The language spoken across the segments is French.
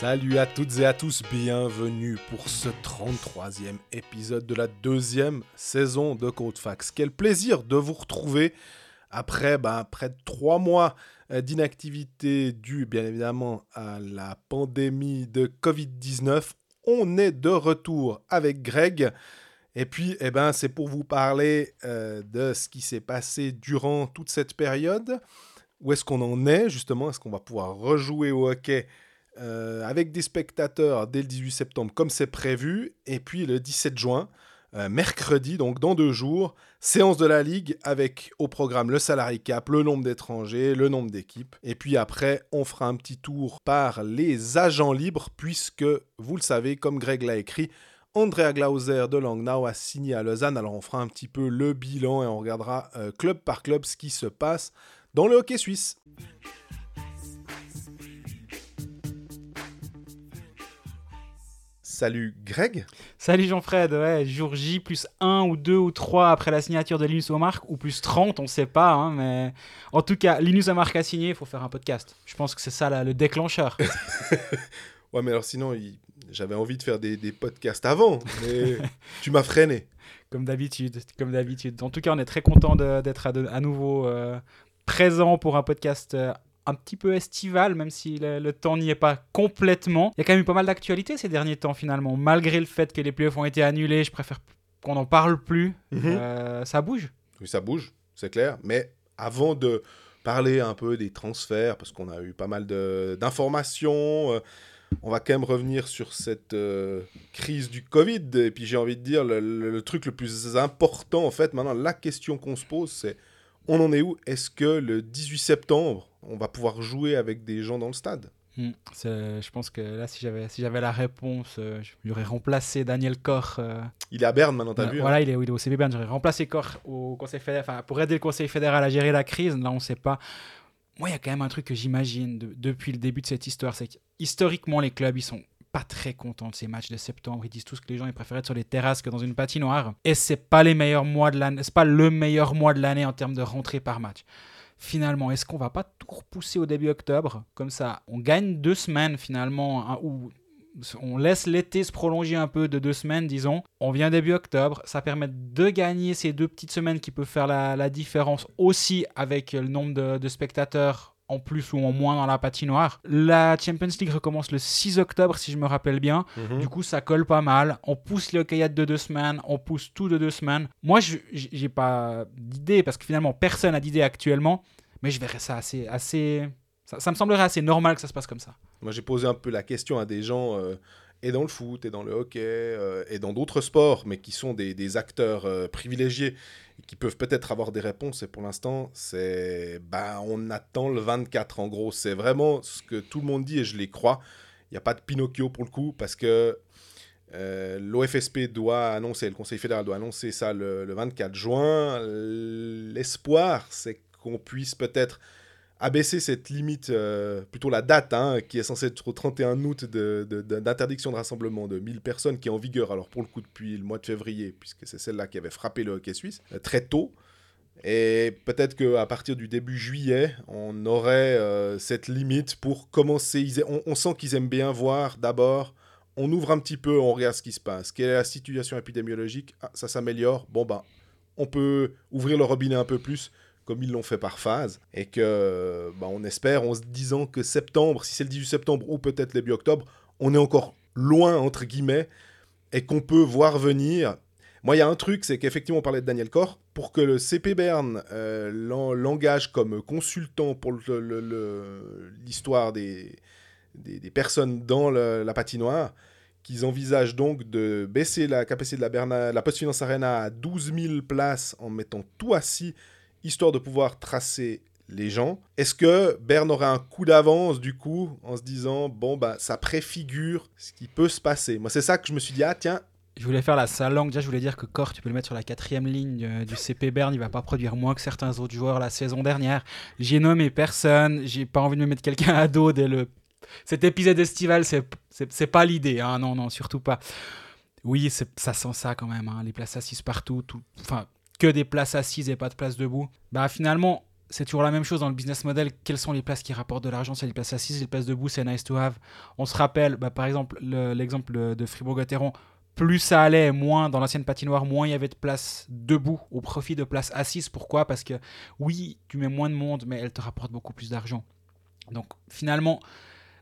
Salut à toutes et à tous, bienvenue pour ce 33e épisode de la deuxième saison de Codefax. Quel plaisir de vous retrouver après ben, près de trois mois euh, d'inactivité due bien évidemment à la pandémie de Covid-19. On est de retour avec Greg. Et puis, eh ben, c'est pour vous parler euh, de ce qui s'est passé durant toute cette période. Où est-ce qu'on en est, justement? Est-ce qu'on va pouvoir rejouer au hockey euh, avec des spectateurs dès le 18 septembre, comme c'est prévu? Et puis, le 17 juin, euh, mercredi, donc dans deux jours, séance de la Ligue avec au programme le salary cap, le nombre d'étrangers, le nombre d'équipes. Et puis après, on fera un petit tour par les agents libres, puisque, vous le savez, comme Greg l'a écrit, Andrea Glauser de Langnau a signé à Lausanne. Alors on fera un petit peu le bilan et on regardera euh, club par club ce qui se passe dans le hockey suisse. Salut Greg. Salut Jean-Fred, ouais, jour J plus 1 ou 2 ou 3 après la signature de Linus Omark, ou plus 30, on sait pas, hein, mais en tout cas, Linus Omark a signé, il faut faire un podcast. Je pense que c'est ça là, le déclencheur. ouais, mais alors sinon, j'avais envie de faire des, podcasts avant, mais tu m'as freiné. Comme d'habitude, comme d'habitude. En tout cas, on est très content d'être à, nouveau euh, présent pour un podcast euh, un petit peu estival, même si le, temps n'y est pas complètement. Il y a quand même eu pas mal d'actualités ces derniers temps finalement. Malgré le fait que les playoffs ont été annulés, je préfère qu'on n'en parle plus. Mhm. Euh, ça bouge. Oui, ça bouge, c'est clair. Mais avant de parler un peu des transferts, parce qu'on a eu pas mal d'informations, euh, on va quand même revenir sur cette euh, crise du Covid. Et puis j'ai envie de dire, le, truc le plus important, en fait, maintenant, la question qu'on se pose, c'est on en est où? Est-ce que le 18 septembre, on va pouvoir jouer avec des gens dans le stade? Hmm, je pense que là, si j'avais si la réponse, euh, j'aurais remplacé Daniel Koch. Euh, il est à Berne maintenant, t'as vu hein? Voilà, il, est, il, est, au CB Berne. J'aurais remplacé Koch au conseil fédéral, pour aider le Conseil fédéral à gérer la crise. Là, on ne sait pas. Moi, il y a quand même un truc que j'imagine depuis le début de cette histoire, c'est que historiquement, les clubs, ils sont pas très contents de ces matchs de septembre. Ils disent tous que les gens ils préfèrent être sur les terrasses que dans une patinoire. Et c'est pas les meilleurs mois de l'année, c'est pas le meilleur mois de l'année en termes de rentrée par match finalement, est-ce qu'on va pas tout repousser au début octobre? Comme ça, on gagne deux semaines finalement, ou on laisse l'été se prolonger un peu de deux semaines, disons. On vient début octobre, ça permet de gagner ces deux petites semaines qui peuvent faire la, différence aussi avec le nombre de spectateurs en plus ou en moins dans la patinoire. La Champions League recommence le 6 octobre, si je me rappelle bien. Mhm. Du coup, ça colle pas mal. On pousse les hockeyades de deux semaines, on pousse tout de deux semaines. Moi, je j'ai pas d'idée, parce que finalement, personne n'a d'idée actuellement. Mais je verrais ça assez. assez... Ça, me semblerait assez normal que ça se passe comme ça. Moi, j'ai posé un peu la question à des gens. Euh, et dans le foot, et dans le hockey, euh, et dans d'autres sports, mais qui sont des, acteurs euh, privilégiés qui peuvent peut-être avoir des réponses. Et pour l'instant, c'est. Bah, on attend le 24. En gros, c'est vraiment ce que tout le monde dit et je les crois. Il n'y a pas de Pinocchio pour le coup parce que l'OFSP doit annoncer, le Conseil fédéral doit annoncer ça le 24 juin. L'espoir, c'est qu'on puisse peut-être abaisser cette limite, euh, plutôt la date, hein, qui est censée être au 31 août d'interdiction de, rassemblement de 1000 personnes, qui est en vigueur, alors pour le coup depuis le mois de février, puisque c'est celle-là qui avait frappé le hockey suisse, euh, très tôt. Et peut-être qu'à partir du début juillet, on aurait euh, cette limite pour commencer. On, sent qu'ils aiment bien voir d'abord, on ouvre un petit peu, on regarde ce qui se passe. Quelle est la situation épidémiologique? Ah, Ça s'améliore. Bon, ben, on peut ouvrir le robinet un peu plus comme ils l'ont fait par phase, et que bah, on espère en se disant que septembre, si c'est le 18 septembre ou peut-être 8 octobre, on est encore loin entre guillemets et qu'on peut voir venir. Moi, il y a un truc, c'est qu'effectivement, on parlait de Daniel Corr. Pour que le CP Bern euh, l'engage comme consultant pour l'histoire des, des, personnes dans la patinoire, qu'ils envisagent donc de baisser la capacité de la, Berna, la Post Finance Arena à 12 000 places en mettant tout assis histoire de pouvoir tracer les gens. Est-ce que Bern aurait un coup d'avance du coup en se disant bon bah ça préfigure ce qui peut se passer? Moi c'est ça que je me suis dit ah tiens. Je voulais faire la sale langue. Déjà, je voulais dire que Cor, tu peux le mettre sur la quatrième ligne euh, du CP Bern. Il va pas produire moins que certains autres joueurs la saison dernière. J'ai nommé personne. J'ai pas envie de me mettre quelqu'un à dos dès le. Cet épisode estival, c'est pas l'idée. Hein. Non, non, surtout pas. Oui, ça sent ça quand même. Hein. Les places assises partout. Tout... Enfin, que des places assises et pas de places debout. Bah finalement, c'est toujours la même chose dans le business model. Quelles sont les places qui rapportent de l'argent? C'est les places assises, les places debout, c'est nice to have. On se rappelle, bah, par exemple, le- l'exemple de Fribourg-Gotteron. Plus ça allait, moins dans l'ancienne patinoire, moins il y avait de places debout au profit de places assises. Pourquoi? Parce que oui, tu mets moins de monde, mais elle te rapporte beaucoup plus d'argent. Donc finalement,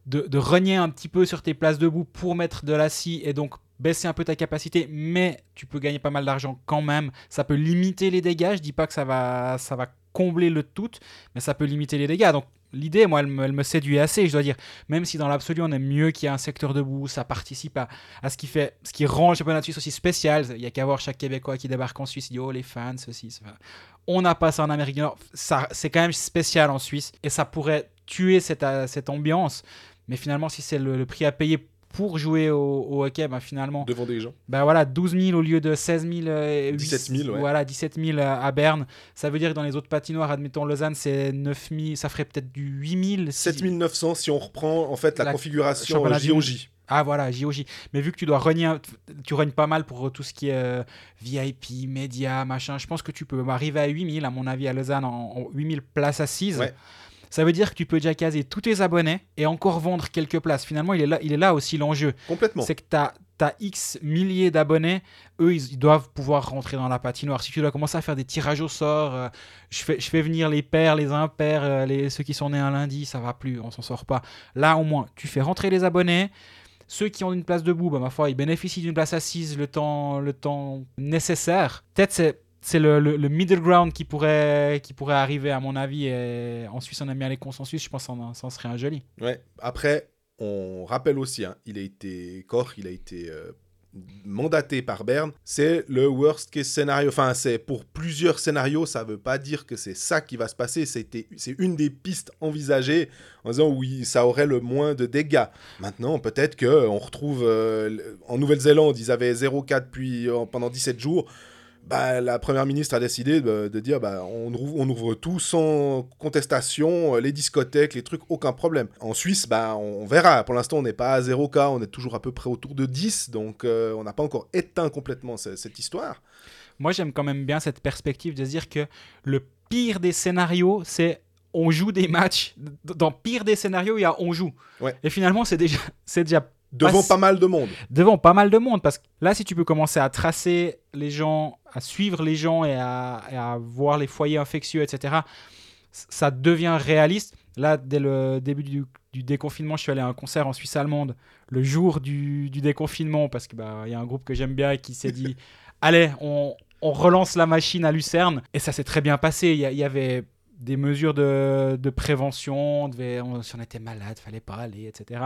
de, de renier un petit peu sur tes places debout pour mettre de l'assis et donc baisser un peu ta capacité, mais tu peux gagner pas mal d'argent quand même. Ça peut limiter les dégâts. Je dis pas que ça va, ça va combler le tout, mais ça peut limiter les dégâts. Donc l'idée, moi, elle me, séduit assez, je dois dire. Même si dans l'absolu, on aime mieux qu'il y ait un secteur debout, ça participe à, ce qui fait, ce qui rend le championnat de Suisse aussi spécial. Il y a qu'à voir chaque Québécois qui débarque en Suisse, il dit oh les fans, ceci. cela. On n'a pas ça en Amérique du Nord. C'est quand même spécial en Suisse et ça pourrait tuer cette, euh, ambiance. Mais finalement, si c'est le prix à payer pour jouer au, au hockey, ben finalement, Devant des gens. ben voilà, 12 000 au lieu de 16 000. euh, 17 000, ouais. Voilà, 17 000 à Berne. Ça veut dire que dans les autres patinoires, admettons Lausanne, c'est 9 000, ça ferait peut-être du 8 000. si- 7900 si on reprend en fait la, La- configuration JOJ. Ah voilà, JOJ. Mais vu que tu dois renier, tu rognes pas mal pour tout ce qui est euh, VIP, médias, machin, je pense que tu peux arriver à 8000, à mon avis, à Lausanne, en, en 8000 places assises. Ouais. Ça veut dire que tu peux déjà caser tous tes abonnés et encore vendre quelques places. Finalement, il est là, il est là aussi l'enjeu. Complètement. C'est que tu as, X milliers d'abonnés, eux, ils, ils doivent pouvoir rentrer dans la patinoire. Si tu dois commencer à faire des tirages au sort, euh, je, fais, je fais venir les pairs, les impairs, euh, les, ceux qui sont nés un lundi, ça va plus, on s'en sort pas. Là, au moins, tu fais rentrer les abonnés. Ceux qui ont une place debout, bah, ma foi, ils bénéficient d'une place assise le temps, le temps nécessaire. Peut-être c'est c'est le, le- le middle ground qui pourrait, qui pourrait arriver, à mon avis. Et en Suisse, on aime bien les consensus. Je pense que ça en serait un joli. Ouais. Après, on rappelle aussi, hein, il a été Koch, il a été euh, mandaté par Berne. C'est le worst case scénario. Enfin, c'est pour plusieurs scénarios. Ça veut pas dire que c'est ça qui va se passer. C'est une des pistes envisagées en disant oui, ça aurait le moins de dégâts. Maintenant, peut-être que on retrouve euh, en Nouvelle-Zélande, ils avaient 0,4 depuis euh, pendant 17 jours. Bah, la première ministre a décidé de, de dire bah, on, ouvre, on ouvre tout sans contestation, euh, les discothèques, les trucs, aucun problème. En Suisse, bah, on, on verra. Pour l'instant, on n'est pas à 0 cas, on est toujours à peu près autour de 10, donc euh, on n'a pas encore éteint complètement ce- cette histoire. Moi, j'aime quand même bien cette perspective de dire que le pire des scénarios, c'est on joue des matchs. Dans pire des scénarios, il y a on joue. Ouais. Et finalement, c'est déjà, c'est déjà Devant Pas- pas mal de monde. devant pas mal de monde. Parce que là, si tu peux commencer à tracer les gens, à suivre les gens et à, et à voir les foyers infectieux, etc., ça devient réaliste. Là, dès le début du, du déconfinement, je suis allé à un concert en Suisse allemande le jour du, du déconfinement parce qu'il bah, il y a un groupe que j'aime bien qui s'est dit Allez, on, on relance la machine à Lucerne. Et ça s'est très bien passé. Il y, avait des mesures de, de prévention. On devait, on- si on était malade, fallait pas aller, etc.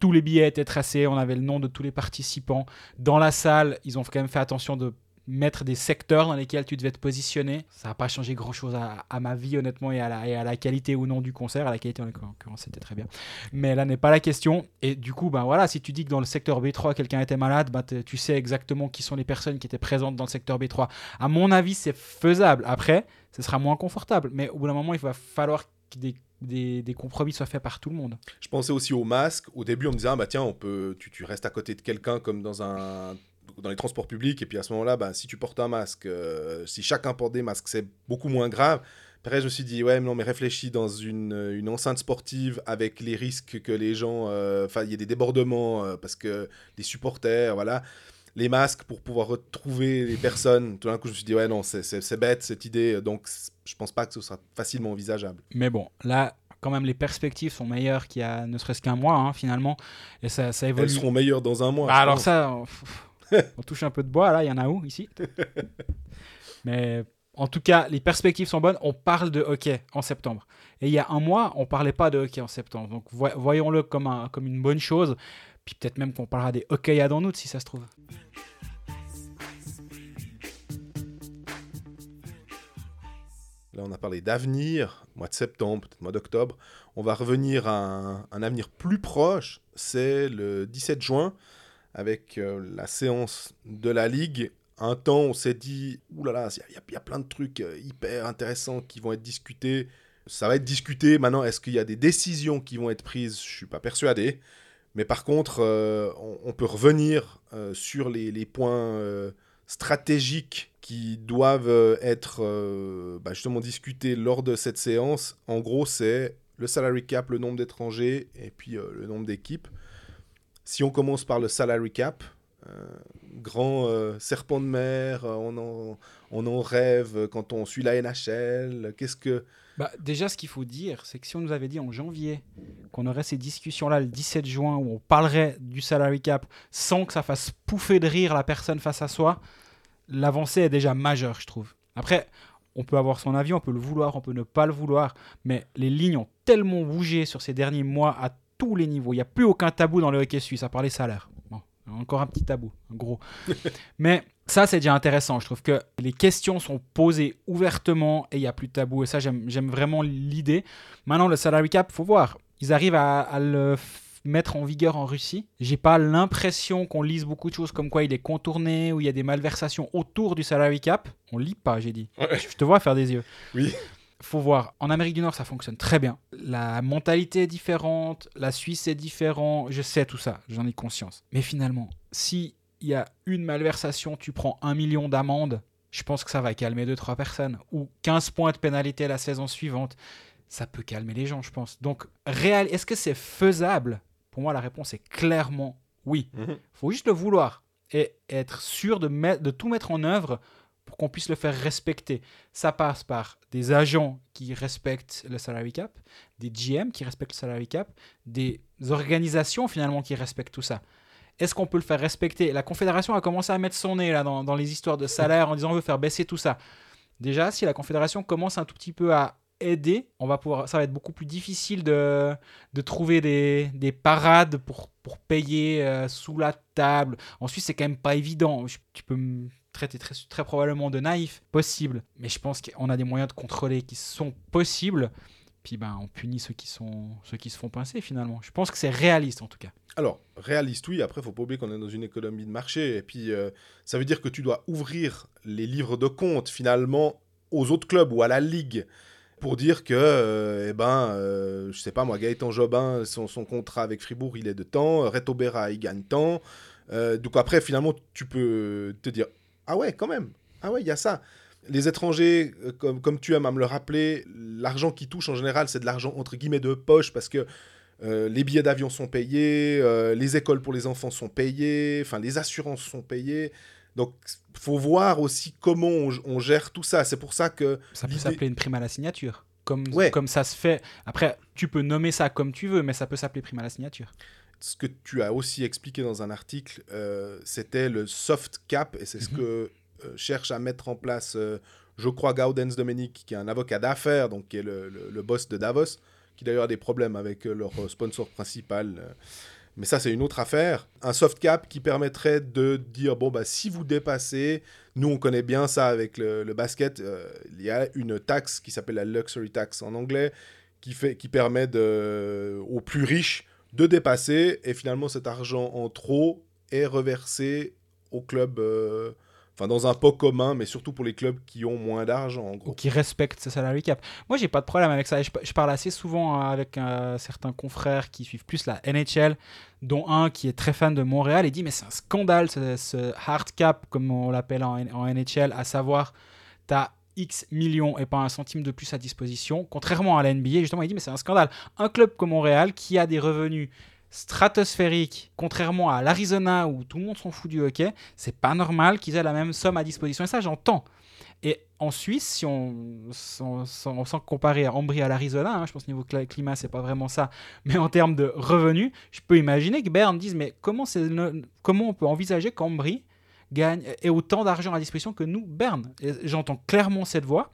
Tous les billets étaient tracés, on avait le nom de tous les participants. Dans la salle, ils ont quand même fait attention de mettre des secteurs dans lesquels tu devais te positionner. Ça n'a pas changé grand-chose à, ma vie, honnêtement, et à, la, qualité ou non du concert. À la qualité, en l'occurrence, c'était très bien. Mais là n'est pas la question. Et du coup, ben voilà, si tu dis que dans le secteur B3, quelqu'un était malade, ben tu sais exactement qui sont les personnes qui étaient présentes dans le secteur B3. À mon avis, c'est faisable. Après, ce sera moins confortable. Mais au bout d'un moment, il va falloir des, des, compromis soient faits par tout le monde. Je pensais aussi aux masques. Au début, on me disait, ah, bah tiens, on peut, tu, restes à côté de quelqu'un comme dans un dans les transports publics, et puis à ce moment-là, bah, si tu portes un masque, euh, si chacun porte des masques, c'est beaucoup moins grave. Après, je me suis dit, ouais, mais non, mais réfléchis dans une, enceinte sportive avec les risques que les gens. euh, Enfin, il y a des débordements euh, parce que les supporters, voilà. Les masques pour pouvoir retrouver les personnes. Tout d'un coup, je me suis dit, ouais, non, c'est- bête cette idée. Donc, je pense pas que ce sera facilement envisageable. Mais bon, là, quand même, les perspectives sont meilleures qu'il y a ne serait-ce qu'un mois, hein, finalement. Et ça, ça évolue. Elles seront meilleures dans un mois. Bah alors pense. ça, on, on touche un peu de bois, là, il y en a où, ici? Mais en tout cas, les perspectives sont bonnes. On parle de hockey en septembre. Et il y a un mois, on parlait pas de hockey en septembre. Donc voy- voyons-le comme, un- comme une bonne chose. Puis peut-être même qu'on parlera des hockeyades en août, si ça se trouve. On a parlé d'avenir, mois de septembre, peut-être mois d'octobre. On va revenir à un, avenir plus proche. C'est le 17 juin, avec euh, la séance de la Ligue. Un temps, on s'est dit, oulala, il y, a- il y a plein de trucs euh, hyper intéressants qui vont être discutés. Ça va être discuté. Maintenant, est-ce qu'il y a des décisions qui vont être prises? Je suis pas persuadé. Mais par contre, euh, on, peut revenir sur les, points stratégiques qui doivent euh, être euh, bah, justement discutés lors de cette séance, en gros, c'est le salary cap, le nombre d'étrangers et puis euh, le nombre d'équipes. Si on commence par le salary cap, grand serpent de mer, on en, on en rêve quand on suit la NHL. Qu'est-ce que. Bah, déjà, ce qu'il faut dire, c'est que si on nous avait dit en janvier qu'on aurait ces discussions-là le 17 juin où on parlerait du salary cap sans que ça fasse pouffer de rire la personne face à soi, l'avancée est déjà majeure, je trouve. Après, on peut avoir son avis, on peut le vouloir, on peut ne pas le vouloir, mais les lignes ont tellement bougé sur ces derniers mois à tous les niveaux. Il n'y a plus aucun tabou dans le hockey suisse, à part les salaires. Bon, encore un petit tabou, gros. mais ça, c'est déjà intéressant. Je trouve que les questions sont posées ouvertement et il n'y a plus de tabou. Et ça, j'aime vraiment l'idée. Maintenant, le salary cap, faut voir. Ils arrivent à, à le f- mettre en vigueur en Russie. J'ai pas l'impression qu'on lise beaucoup de choses comme quoi il est contourné ou il y a des malversations autour du salary cap. On lit pas, j'ai dit. Je te vois faire des yeux. Oui. Faut voir. En Amérique du Nord, ça fonctionne très bien. La mentalité est différente. La Suisse est différente. Je sais tout ça. J'en ai conscience. Mais finalement, si il y a une malversation, tu prends un million d'amende, je pense que ça va calmer 2-3 personnes. Ou 15 points de pénalité la saison suivante. Ça peut calmer les gens, je pense. Donc, réel, est-ce que c'est faisable Pour moi, la réponse est clairement oui. Mhm. faut juste le vouloir et être sûr de, mettre- de tout mettre en œuvre pour qu'on puisse le faire respecter. Ça passe par des agents qui respectent le salary cap, des GM qui respectent le salary cap, des organisations finalement qui respectent tout ça. Est-ce qu'on peut le faire respecter? La Confédération a commencé à mettre son nez là, dans, dans les histoires de salaire en disant on veut faire baisser tout ça. Déjà, si la Confédération commence un tout petit peu à aider, on va pouvoir, ça va être beaucoup plus difficile de, de trouver des, des parades pour, pour payer euh, sous la table. En Suisse, c'est quand même pas évident. Tu peux me traiter très, très probablement de naïf, possible. Mais je pense qu'on a des moyens de contrôler qui sont possibles. Puis ben, on punit ceux qui, sont, ceux qui se font pincer finalement. Je pense que c'est réaliste en tout cas. Alors, réaliste, oui. Après, faut pas oublier qu'on est dans une économie de marché. Et puis, euh, ça veut dire que tu dois ouvrir les livres de compte, finalement, aux autres clubs ou à la ligue pour dire que, euh, eh ben, euh, je sais pas moi, Gaëtan Jobin, son, son contrat avec Fribourg, il est de temps. Reto Berra, il gagne tant. Euh, donc après, finalement, tu peux te dire, ah ouais, quand même. Ah ouais, il y a ça. Les étrangers, euh, comme, comme tu aimes à me le rappeler, l'argent qui touche en général, c'est de l'argent entre guillemets de poche parce que euh, les billets d'avion sont payés, les écoles pour les enfants sont payées, enfin les assurances sont payées. Donc, faut voir aussi comment on, on gère tout ça. C'est pour ça que Ça peut s'appeler une prime à la signature. Comme, Ouais. comme ça se fait. Après, tu peux nommer ça comme tu veux, mais ça peut s'appeler prime à la signature. ce que tu as aussi expliqué dans un article, euh, c'était le soft cap, et c'est ce Mhm. que euh, cherche à mettre en place, euh, je crois, Gaudens Dominique, qui est un avocat d'affaires, donc qui est le, le- le boss de Davos, qui d'ailleurs a des problèmes avec leur sponsor principal. Euh. Mais ça, c'est une autre affaire. Un soft cap qui permettrait de dire, bon, bah, si vous dépassez, nous, on connaît bien ça avec le, basket, euh, il y a une taxe qui s'appelle la luxury tax en anglais, qui, fait, qui permet de, aux plus riches de dépasser, et finalement, cet argent en trop est reversé au club, euh, dans un pot commun, mais surtout pour les clubs qui ont moins d'argent, en ou gros. qui respectent ce salary cap. Moi, j'ai pas de problème avec ça. Je, parle assez souvent avec euh, certains confrères qui suivent plus la NHL, dont un qui est très fan de Montréal et dit mais c'est un scandale ce, hard cap comme on l'appelle en, en NHL, à savoir tu as X millions et pas un centime de plus à disposition. Contrairement à la NBA, justement, il dit mais c'est un scandale. Un club comme Montréal qui a des revenus stratosphériques, contrairement à l'Arizona où tout le monde s'en fout du hockey, c'est pas normal qu'ils aient la même somme à disposition. Et ça, j'entends. Et en Suisse, si on, sans, sans- comparer à Ambry à l'Arizona, hein, je pense que niveau climat, c'est pas vraiment ça, mais en termes de revenus, je peux imaginer que Berne dise mais comment, comment on peut envisager qu'Ambry gagne ait autant d'argent à disposition que nous, Berne Et J'entends clairement cette voix.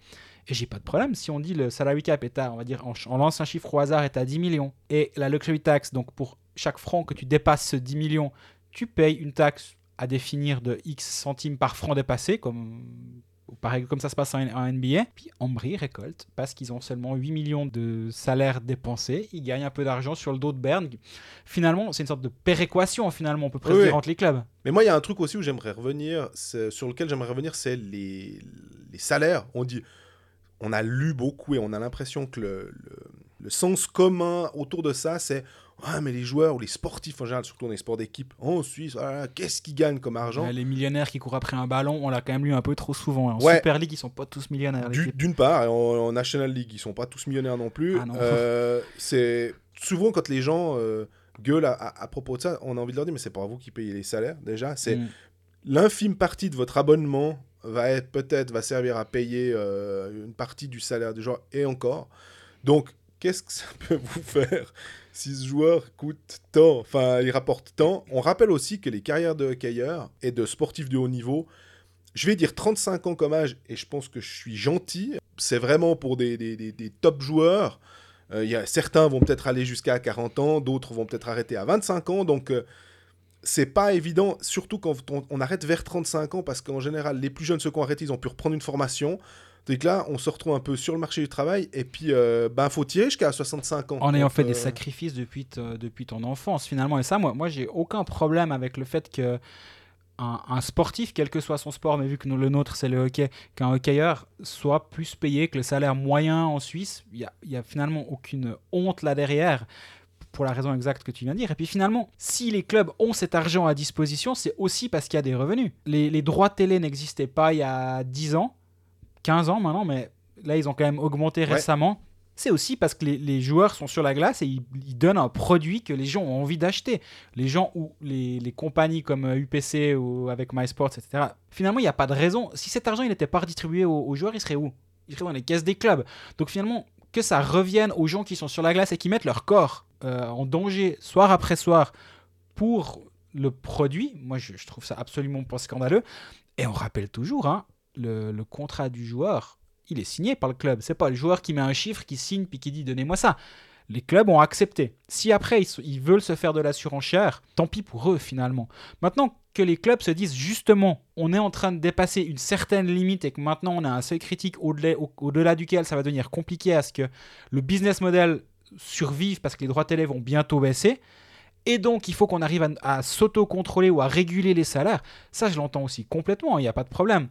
Et j'ai pas de problème si on dit le salary cap est à, on va dire, on lance un chiffre au hasard, est à 10 millions. Et la luxury tax, donc pour chaque franc que tu dépasses ce 10 millions, tu payes une taxe à définir de X centimes par franc dépassé, comme, pareil, comme ça se passe en, en NBA. Puis Ambry récolte, parce qu'ils ont seulement 8 millions de salaires dépensés, ils gagnent un peu d'argent sur le dos de Berne. Finalement, c'est une sorte de péréquation, finalement, on peut presque Oui, entre les clubs. Mais moi, il y a un truc aussi où j'aimerais revenir, sur lequel j'aimerais revenir, c'est les, les salaires. On dit, on a lu beaucoup et on a l'impression que le, le- le sens commun autour de ça, c'est Ouais, mais les joueurs ou les sportifs en général, surtout dans les sports d'équipe, en Suisse, ah, qu'est-ce qu'ils gagnent comme argent les millionnaires qui courent après un ballon, on l'a quand même lu un peu trop souvent. En Ouais. Super League, ils sont pas tous millionnaires. Du-. D'une part, et en, en National League, ils sont pas tous millionnaires non plus. Ah. Euh, c'est souvent quand les gens euh, gueulent à, à- à propos de ça, on a envie de leur dire mais c'est pas vous qui payez les salaires déjà. C'est Mm. l'infime partie de votre abonnement va être peut-être va servir à payer euh, une partie du salaire du joueur et encore. Donc qu'est-ce que ça peut vous faire si ce joueur coûte tant, enfin il rapporte tant On rappelle aussi que les carrières de hockeyeurs et de sportifs de haut niveau, je vais dire 35 ans comme âge et je pense que je suis gentil. C'est vraiment pour des, des- des- des top joueurs. Euh, y a, certains vont peut-être aller jusqu'à 40 ans, d'autres vont peut-être arrêter à 25 ans. Donc, euh, c'est pas évident, surtout quand on, arrête vers 35 ans, parce qu'en général, les plus jeunes, ceux qui ont ils ont pu reprendre une formation. Donc là, on se retrouve un peu sur le marché du travail, et puis, euh, ben, faut tirer jusqu'à 65 ans. En ayant fait des euh, sacrifices depuis, t- depuis ton enfance, finalement. Et ça, moi, moi j'ai aucun problème avec le fait que un, un sportif, quel que soit son sport, mais vu que nous, le nôtre, c'est le hockey, qu'un hockeyeur soit plus payé que le salaire moyen en Suisse. Il n'y a finalement aucune honte là derrière pour la raison exacte que tu viens de dire. Et puis finalement, si les clubs ont cet argent à disposition, c'est aussi parce qu'il y a des revenus. Les, les droits télé n'existaient pas il y a 10 ans, 15 ans maintenant, mais là, ils ont quand même augmenté Ouais. récemment. C'est aussi parce que les, les joueurs sont sur la glace et ils, ils donnent un produit que les gens ont envie d'acheter. Les gens ou les, les compagnies comme euh, UPC ou avec MySports, etc. Finalement, il n'y a pas de raison. Si cet argent il n'était pas redistribué aux, aux joueurs, il serait où? Il serait dans les caisses des clubs. Donc finalement, que ça revienne aux gens qui sont sur la glace et qui mettent leur corps euh, en danger soir après soir pour le produit, moi je, je trouve ça absolument pas scandaleux. Et on rappelle toujours, hein, le, contrat du joueur, il est signé par le club. C'est pas le joueur qui met un chiffre, qui signe puis qui dit donnez-moi ça. Les clubs ont accepté. Si après ils, veulent se faire de la surenchère, tant pis pour eux finalement. Maintenant que les clubs se disent justement, on est en train de dépasser une certaine limite et que maintenant on a un seuil critique au-delà au- au-delà duquel ça va devenir compliqué à ce que le business model survive parce que les droits télé vont bientôt baisser. Et donc, il faut qu'on arrive à, à s'auto-contrôler ou à réguler les salaires. Ça, je l'entends aussi complètement, il n'y a pas de problème.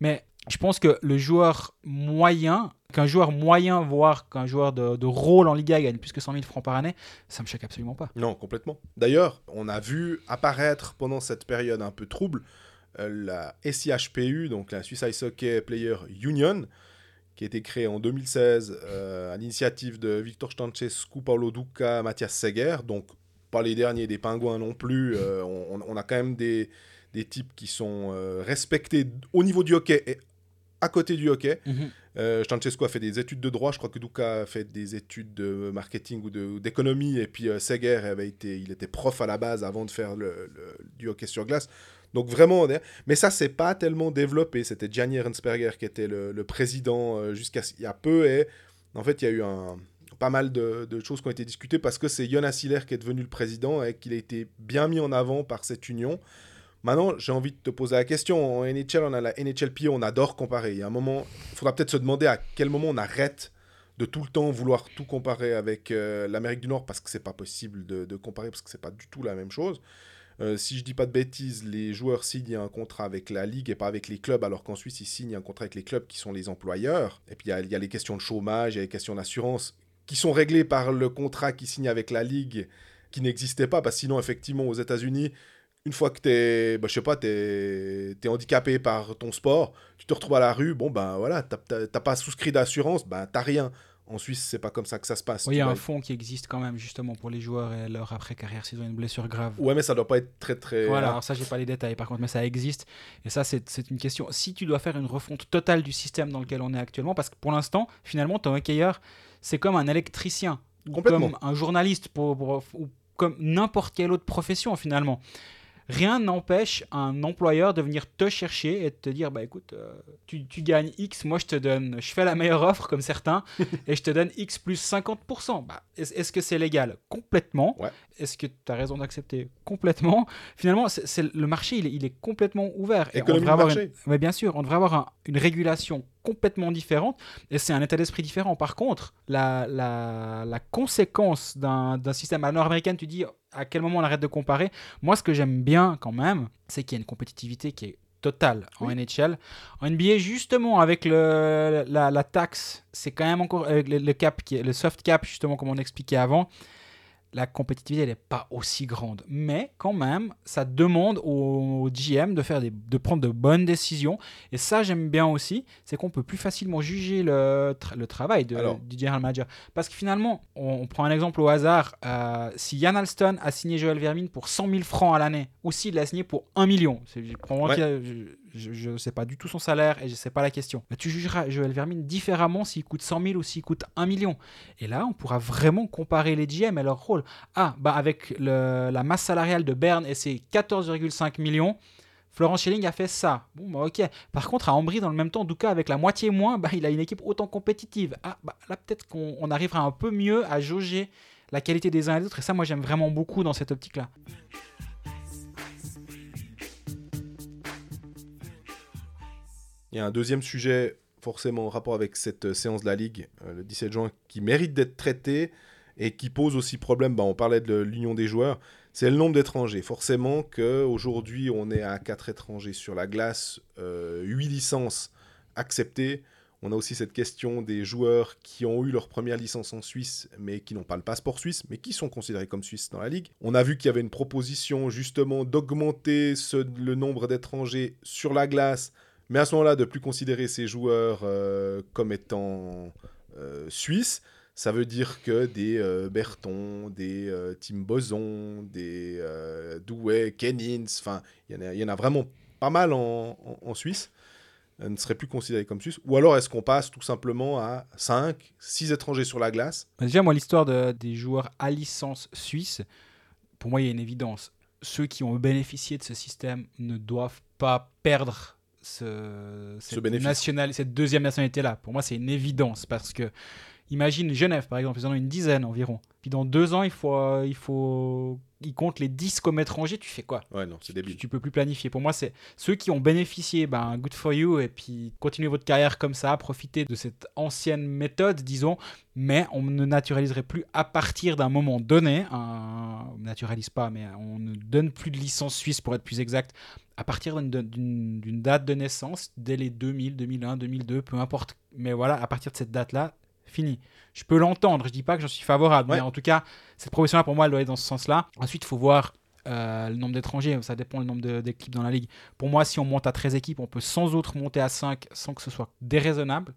Mais je pense que le joueur moyen, qu'un joueur moyen, voire qu'un joueur de, rôle en Liga gagne plus que 100 000 francs par année, ça me choque absolument pas. Non, complètement. D'ailleurs, on a vu apparaître pendant cette période un peu trouble euh, la SIHPU, donc la Swiss Ice Hockey Player Union, qui a été créée en 2016 euh, à l'initiative de Victor Stancescu, Paulo Duca, Mathias Seger, donc pas les derniers des pingouins non plus. euh, on a quand même des, des types qui sont euh, respectés au niveau du hockey et à côté du hockey. Euh, Stancescu a fait des études de droit, je crois que Duca a fait des études de marketing ou d'économie, et puis euh, Seger avait été, il était prof à la base avant de faire le, le- du hockey sur glace. Donc vraiment, mais ça c'est pas tellement développé. C'était Gianni Rensberger qui était le, le président jusqu'à il y a peu, et en fait il y a eu un, pas mal de, de choses qui ont été discutées parce que c'est Jonas Hiller qui est devenu le président et qu'il a été bien mis en avant par cette union. Maintenant, j'ai envie de te poser la question. En NHL, on a la NHLPA, on adore comparer. Il y a un moment, il faudra peut-être se demander à quel moment on arrête de tout le temps vouloir tout comparer avec euh, l'Amérique du Nord parce que c'est pas possible de, comparer parce que c'est pas du tout la même chose. Euh, si je dis pas de bêtises, les joueurs signent un contrat avec la ligue et pas avec les clubs, alors qu'en Suisse ils signent un contrat avec les clubs qui sont les employeurs. Et puis il y a- les questions de chômage, il y a les questions d'assurance qui sont réglées par le contrat qui signe avec la ligue qui n'existait pas parce que sinon effectivement aux États-Unis une fois que t'es, bah, je sais pas, t'es, t'es handicapé par ton sport, tu te retrouves à la rue, bon ben voilà, t'as, pas souscrit d'assurance, ben t'as rien. En Suisse, c'est pas comme ça que ça se passe. Oui, il y a un fonds qui existe quand même justement pour les joueurs et leur après-carrière s'ils ont une blessure grave. Ouais, mais ça doit pas être très très. Voilà, alors ça, j'ai pas les détails par contre, mais ça existe. Et ça, c'est une question. Si tu dois faire une refonte totale du système dans lequel on est actuellement, parce que pour l'instant, finalement, ton hockeyeur, c'est comme un électricien, ou comme un journaliste, pour, pour- ou comme n'importe quelle autre profession finalement. Rien n'empêche un employeur de venir te chercher et de te dire bah écoute, euh, tu, tu gagnes X, moi je te donne, je fais la meilleure offre comme certains, et je te donne X plus 50%. Bah, est- Est-ce que c'est légal? Complètement. Ouais. Est-ce que tu as raison d'accepter? Complètement. Finalement, c'est le marché, il est, il est complètement ouvert. Et on devrait de avoir une- mais bien sûr, on devrait avoir un- une régulation complètement différente et c'est un état d'esprit différent. Par contre, la, la, la conséquence d'un système à la nord-américaine, tu dis à quel moment on arrête de comparer. Moi, ce que j'aime bien quand même, c'est qu'il y a une compétitivité qui est totale en NHL. En NBA, justement, avec le, la, la taxe, c'est quand même encore le, le cap, qui est, le soft cap, justement, comme on expliquait avant. La compétitivité elle n'est pas aussi grande. Mais quand même, ça demande au GM de, faire des, de prendre de bonnes décisions. Et ça, j'aime bien aussi, c'est qu'on peut plus facilement juger le, tra- le travail de, Alors. du general manager. Parce que finalement, on, on prend un exemple au hasard. euh, si Yann Alston a signé Joel Vermin pour 100 000 francs à l'année, ou s'il l'a signé pour 1 million, c'est- Ouais. Je ne sais pas du tout son salaire et je sais pas la question. Mais tu jugeras Joel Vermin différemment s'il coûte 100 000 ou s'il coûte 1 million. Et là, on pourra vraiment comparer les GM et leur rôle. Ah, bah avec la masse salariale de Berne et ses 14,5 millions, Florent Schelling a fait ça. Bon, bah ok. Par contre, à Ambry, dans le même temps, Douka, avec la moitié moins, bah, il a une équipe autant compétitive. Ah, bah là, peut-être qu'on on arrivera un peu mieux à jauger la qualité des uns et des autres. Et ça, moi, j'aime vraiment beaucoup dans cette optique-là. Il y a un deuxième sujet, forcément en rapport avec cette euh, séance de la Ligue, euh, le 17 juin, qui mérite d'être traité et qui pose aussi problème. Bah, on parlait de l'union des joueurs, c'est le nombre d'étrangers. Forcément qu'aujourd'hui, on est à 4 étrangers sur la glace, euh, 8 licences acceptées. On a aussi cette question des joueurs qui ont eu leur première licence en Suisse, mais qui n'ont pas le passeport suisse, mais qui sont considérés comme Suisses dans la Ligue. On a vu qu'il y avait une proposition justement d'augmenter le nombre d'étrangers sur la glace mais à ce moment-là, de plus considérer ces joueurs euh, comme étant euh, suisses, ça veut dire que des euh, Berton, des euh, Tim Boson, des Douai, Kennins, enfin, il y, en a- vraiment pas mal en, Suisse, ne seraient plus considérés comme suisses. Ou alors est-ce qu'on passe tout simplement à 5, 6 étrangers sur la glace? Bah, Déjà, moi, l'histoire de- des joueurs à licence suisse, pour moi, il y a une évidence. Ceux qui ont bénéficié de ce système ne doivent pas perdre ce, cette, cette deuxième nationalité-là. Pour moi, c'est une évidence parce que, imagine Genève, par exemple, ils en ont une dizaine environ. Puis dans deux ans, il faut, euh, il faut, ils comptent les 10 comme étrangers. Tu fais quoi? Ouais, non, c'est tu, débile. tu peux plus planifier. Pour moi, c'est ceux qui ont bénéficié, ben, good for you, et puis continuez votre carrière comme ça, profitez de cette ancienne méthode, disons, mais on ne naturaliserait plus à partir d'un moment donné, un, on naturalise pas, mais on ne donne plus de licence suisse pour être plus exact, à partir d'une date de naissance, dès les 2000, 2001, 2002, peu importe. Mais voilà, à partir de cette date-là, fini. Je peux l'entendre, je dis pas que j'en suis favorable, Ouais. mais en tout cas, cette proposition-là, pour moi, elle doit être dans ce sens-là. Ensuite, il faut voir euh, le nombre d'étrangers, ça dépend du nombre d'équipes dans la ligue. Pour moi, si on monte à 13 équipes, on peut sans autre monter à 5 sans que ce soit déraisonnable.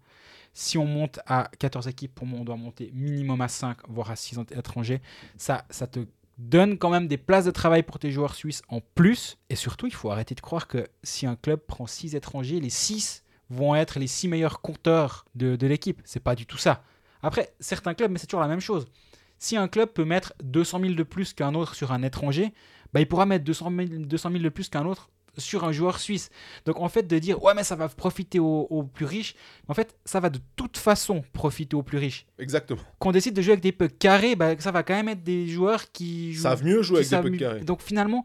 Si on monte à 14 équipes, pour moi, on doit monter minimum à 5, voire à 6 étrangers. Ça, ça te donne quand même des places de travail pour tes joueurs suisses en plus. Et surtout, il faut arrêter de croire que si un club prend 6 étrangers, les 6 vont être les 6 meilleurs compteurs de, de l'équipe. C'est pas du tout ça. Après, certains clubs, mais c'est toujours la même chose. Si un club peut mettre 200 000 de plus qu'un autre sur un étranger, bah, il pourra mettre 200 000, 200 000 de plus qu'un autre sur un joueur suisse. Donc en fait, de dire ouais, mais ça va profiter aux, aux plus riches, en fait, ça va de toute façon profiter aux plus riches. Exactement. Qu'on décide de jouer avec des pucks carrés, bah, ça va quand même être des joueurs qui jouent savent mieux jouer avec des mieux. carrés. Donc finalement,